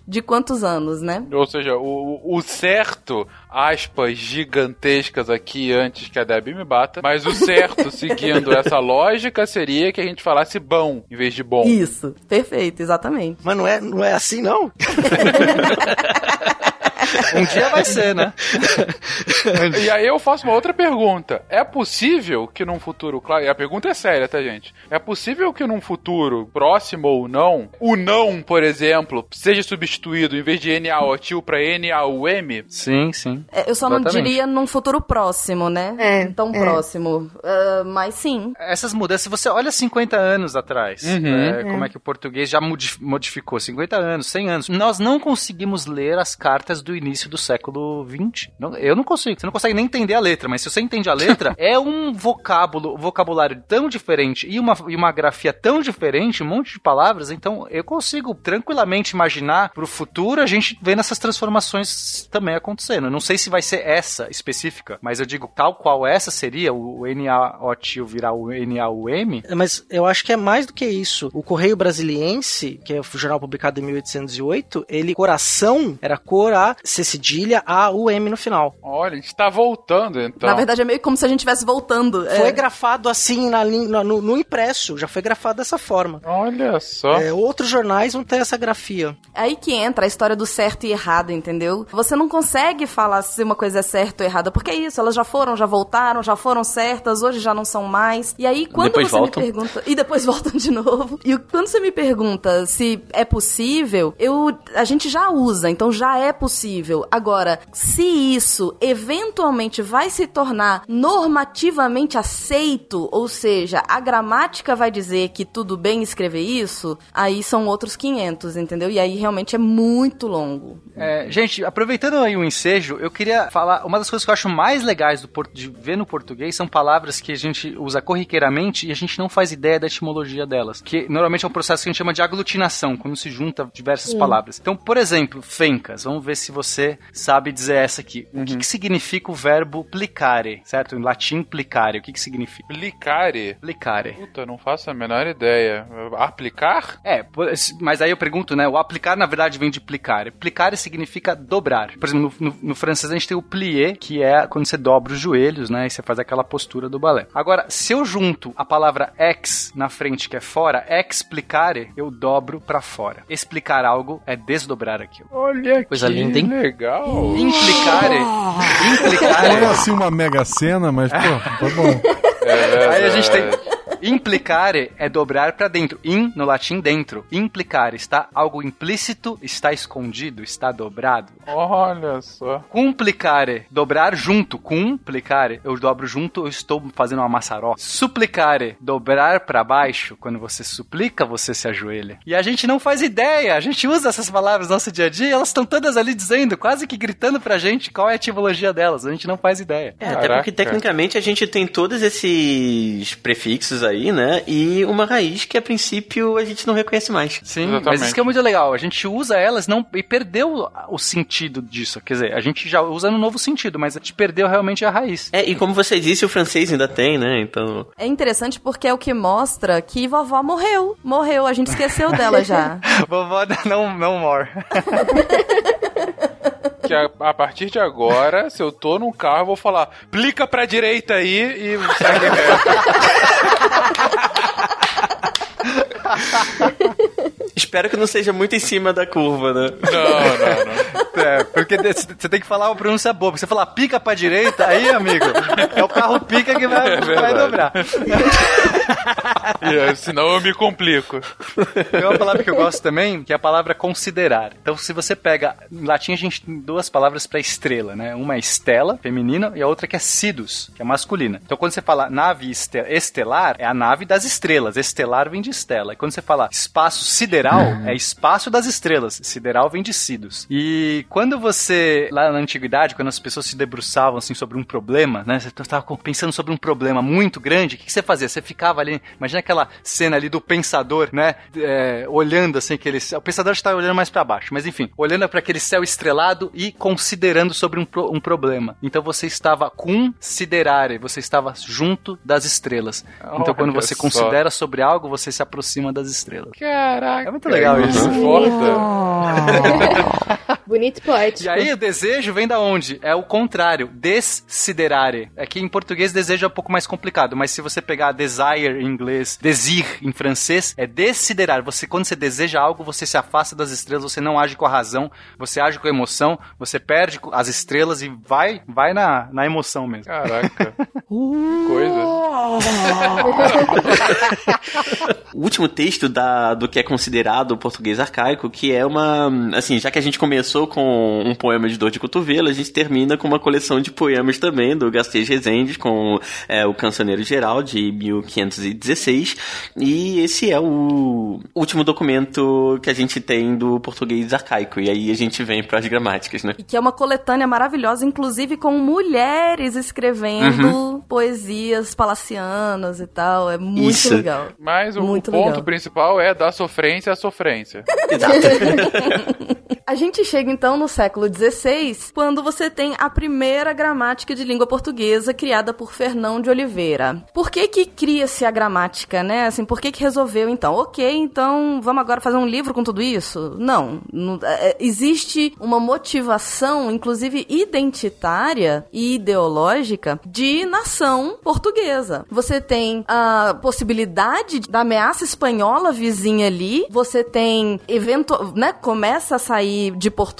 de quantos anos, né? Ou seja, o, o certo, aspas gigantescas aqui antes que a Debbie me bata, mas o certo, [laughs] seguindo essa lógica, seria que a gente falasse bom em vez de bom. Isso, perfeito, exatamente. Mas não é, não é assim, não? [laughs] [laughs] Um dia vai ser, né? [laughs] E aí eu faço uma outra pergunta. É possível que num futuro, claro, e a pergunta é séria, tá, gente? É possível que num futuro próximo ou não, o não, por exemplo, seja substituído em vez de NaOtil pra NaUM? Sim, sim. É, Eu só não Exatamente. diria num futuro próximo, né? É, Tão é. próximo. Ah, mas sim. Essas mudanças, se você olha 50 anos atrás, Uhum. né, como é que o português já modi- modificou, 50 anos, 100 anos, nós não conseguimos ler as cartas do início do século 20. Não- eu não consigo, você não consegue nem entender a letra, mas se você entende a letra, [laughs] é um vocábulo, vocabulário tão diferente e uma, e uma grafia tão diferente, um monte de palavras, então eu consigo tranquilamente imaginar pro futuro a gente vendo essas transformações também acontecendo. Eu não sei se vai ser essa específica, mas eu digo tal qual essa seria, o NaOtil virar o NaUM, Mas eu acho que é mais do que isso. O Correio Brasiliense, que é o jornal publicado em 1808, ele, coração, era cor A, C cedilha, A, U, M no final. Olha, a gente tá voltando, então. Na verdade, é meio como se a gente estivesse voltando. É. Foi grafado assim na, no- no impresso, já foi grafado dessa forma. Olha só. É, outros jornais vão ter essa grafia. É aí que entra a história do certo e errado, entendeu? Você não consegue falar se uma coisa é certa ou errada, porque é isso, elas já foram, já voltaram, já foram certas, hoje já não são mais. E aí, quando Depois você voltam. me pergunta. E depois [laughs] voltam de novo. E quando você me pergunta se é possível, eu a gente já usa, então já é possível. Agora, se isso eventualmente vai se tornar normativamente aceito, ou seja, a gramática vai dizer que tudo bem escrever isso, aí são outros 500, entendeu? E aí realmente é muito longo. É, gente, aproveitando aí o ensejo, eu queria falar. Uma das coisas que eu acho mais legais do de ver no português são palavras que a gente usa corriqueiramente e a gente não faz ideia da etimologia delas. Que normalmente é um processo que a gente chama de aglutinação, quando se junta diversas palavras. Então, por exemplo, fencas. Vamos ver se você sabe dizer essa aqui. O que, que significa o verbo plicare? Certo? Em latim, plicare. O que, que significa? Plicare. Plicare. Puta, não faço a menor ideia. Aplicar? É, mas aí eu pergunto, né? O aplicar, na verdade, vem de plicar. Plicar significa dobrar. Por exemplo, no, no- no francês a gente tem o plié, que é quando você dobra os joelhos, né? E você faz aquela postura do balé. Agora, se eu junto a palavra ex na frente, que é fora, explicare, eu dobro pra fora. Explicar algo é desdobrar aquilo. Olha Coisa que linda, hein? Legal. Implicare, implicare. Não é assim uma mega cena, mas, pô, tá bom. É Aí a gente tem. Implicare é dobrar pra dentro. In, no latim, dentro. Implicare está algo implícito, está escondido, está dobrado. Olha só. Cumplicare, dobrar junto. Cumplicare, eu dobro junto, eu estou fazendo uma maçaró. Suplicare, dobrar pra baixo. Quando você suplica, você se ajoelha. E a gente não faz ideia, a gente usa essas palavras no nosso dia a dia, elas estão todas ali dizendo, quase que gritando pra gente qual é a etimologia delas. A gente não faz ideia. É, até Caraca. porque tecnicamente a gente tem todos esses prefixos aí, né? E uma raiz que a princípio a gente não reconhece mais. Sim, Exatamente. mas isso que é muito legal. A gente usa elas não e perdeu o sentido disso. Quer dizer, a gente já usa no novo sentido, mas a gente perdeu realmente a raiz. É, e como você disse, o francês ainda tem, né? Então. É interessante porque é o que mostra que vovó morreu. Morreu, a gente esqueceu dela já. [laughs] Vovó não, não more. [laughs] Que a, a partir de agora, se eu tô num carro, eu vou falar, plica pra direita aí e segue [laughs] Espero que não seja muito em cima da curva, né? Não, não, não. [laughs] É, porque você tem que falar uma pronúncia boa. Porque você falar pica pra direita, aí, amigo, é o carro pica que vai, É vai dobrar. [laughs] E, é, senão eu me complico. Tem uma palavra que eu gosto também, que é a palavra considerar. Então, se você pega. Em latim, a gente tem duas palavras para estrela, né? Uma é estela, feminina, e a outra que é sidus, que é masculina. Então, quando você fala nave este- estelar, é a nave das estrelas. Estelar vem de estela. E quando você fala espaço sideral, é espaço das estrelas. Sideral vem de sidus. E quando você, lá na antiguidade, quando as pessoas se debruçavam assim sobre um problema, né? Você estava pensando sobre um problema muito grande, o que, que você fazia? Você ficava ali, imagina aquela cena ali do pensador, né? É, olhando assim, aquele céu. O pensador está olhando mais para baixo, mas enfim, olhando para aquele céu estrelado e considerando sobre um, pro- um problema. Então você estava considerare, você estava junto das estrelas. Então quando Olha você só. considera sobre algo, você se aproxima das estrelas. Caraca. É muito legal isso. Importa. [laughs] Bonito e poético. E aí o desejo vem da onde? É o contrário, desiderare. É que em português desejo é um pouco mais complicado, mas se você pegar desire em inglês, desir em francês, é desiderar. Você quando você deseja algo, você se afasta das estrelas, você não age com a razão, você age com a emoção, você perde as estrelas e vai, vai na, na emoção mesmo. Caraca. [laughs] que coisa. O último texto da, do que é considerado o português arcaico, que é uma. Assim, já que a gente começou com um poema de dor de cotovelo, a gente termina com uma coleção de poemas também do Gasteiz Rezende, com é, o Cancioneiro Geral, de 1516. E esse é o último documento que a gente tem do português arcaico. E aí a gente vem para as gramáticas, né? E que é uma coletânea maravilhosa, inclusive com mulheres escrevendo poesias palacianas e tal. É muito Isso. legal. Mas o, Muito ponto legal. principal é da sofrência à sofrência. [laughs] [laughs] A gente chega então no século XVI, quando você tem a primeira gramática de língua portuguesa criada por Fernão de Oliveira. Por que que cria-se a gramática, né? Assim, por que que resolveu então? Ok, então vamos agora fazer um livro com tudo isso? Não. Não- é, existe uma motivação, inclusive identitária e ideológica, de nação portuguesa. Você tem a possibilidade da ameaça espanhola vizinha ali, você tem evento, né, começa a sair de Portugal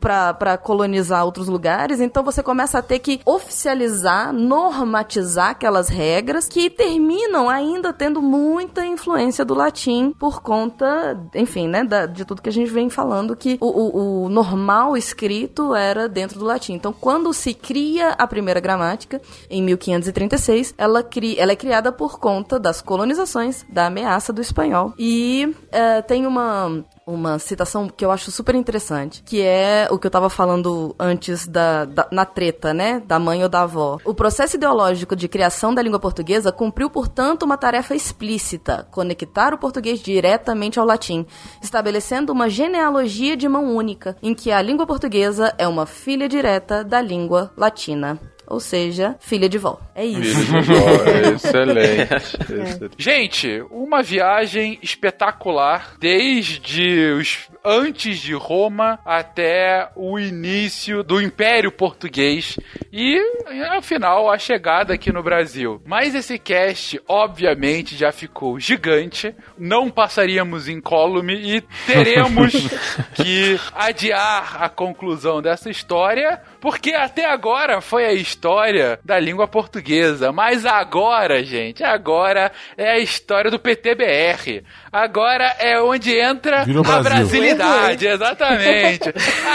para colonizar outros lugares, então você começa a ter que oficializar, normatizar aquelas regras que terminam ainda tendo muita influência do latim por conta, enfim, né, da- de tudo que a gente vem falando que o, o- o normal escrito era dentro do latim. Então, quando se cria a primeira gramática em 1536, ela, cri, ela é criada por conta das colonizações, da ameaça do espanhol. E eh, tem uma uma citação que eu acho super interessante, que é o que eu tava falando antes da, da- na treta, né, da mãe ou da avó. O processo ideológico de criação da língua portuguesa cumpriu, portanto, uma tarefa explícita, conectar o português diretamente ao latim, estabelecendo uma genealogia de mão única, em que a língua portuguesa é uma filha direta da língua latina. Ou seja, filha de vó. É isso. Boa, [laughs] excelente, excelente. Gente, uma viagem espetacular desde os antes de Roma até o início do Império Português e afinal a chegada aqui no Brasil. Mas esse cast obviamente já ficou gigante, não passaríamos incólume e teremos [laughs] que adiar a conclusão dessa história, porque até agora foi a história da língua portuguesa, mas agora, gente, agora é a história do PTBR. Agora é onde entra Virou a Brasil. brasilidade, exatamente.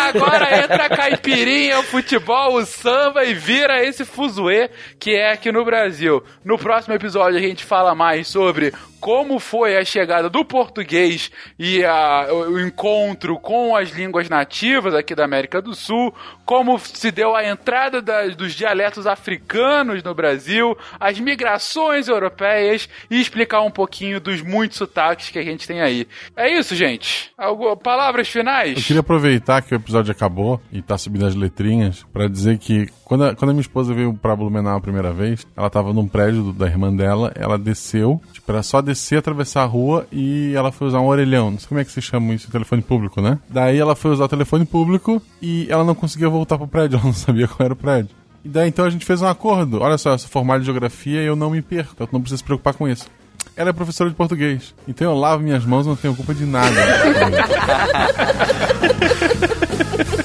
Agora entra a caipirinha, o futebol, o samba e vira esse fuzuê que é aqui no Brasil. No próximo episódio a gente fala mais sobre como foi a chegada do português e a- o, o encontro com as línguas nativas aqui da América do Sul, como se deu a entrada da- dos dialetos africanos no Brasil, as migrações europeias e explicar um pouquinho dos muitos sotaques que a gente tem aí. É isso, gente. Algu- palavras finais? Eu queria aproveitar que o episódio acabou e tá subindo as letrinhas pra dizer que quando a, quando a minha esposa veio pra Blumenau a primeira vez, ela tava num prédio do- da irmã dela, ela desceu, tipo, era só descer, atravessar a rua e ela foi usar um orelhão. Não sei como é que se chama isso, telefone público, né? Daí ela foi usar o telefone público e ela não conseguia voltar pro prédio, [laughs] ela não sabia qual era o prédio. E daí então a gente fez um acordo. Olha só, eu sou formado em geografia e eu não me perco, então tu não precisa se preocupar com isso. Ela é professora de português. Então eu lavo minhas mãos não tenho culpa de nada. [laughs]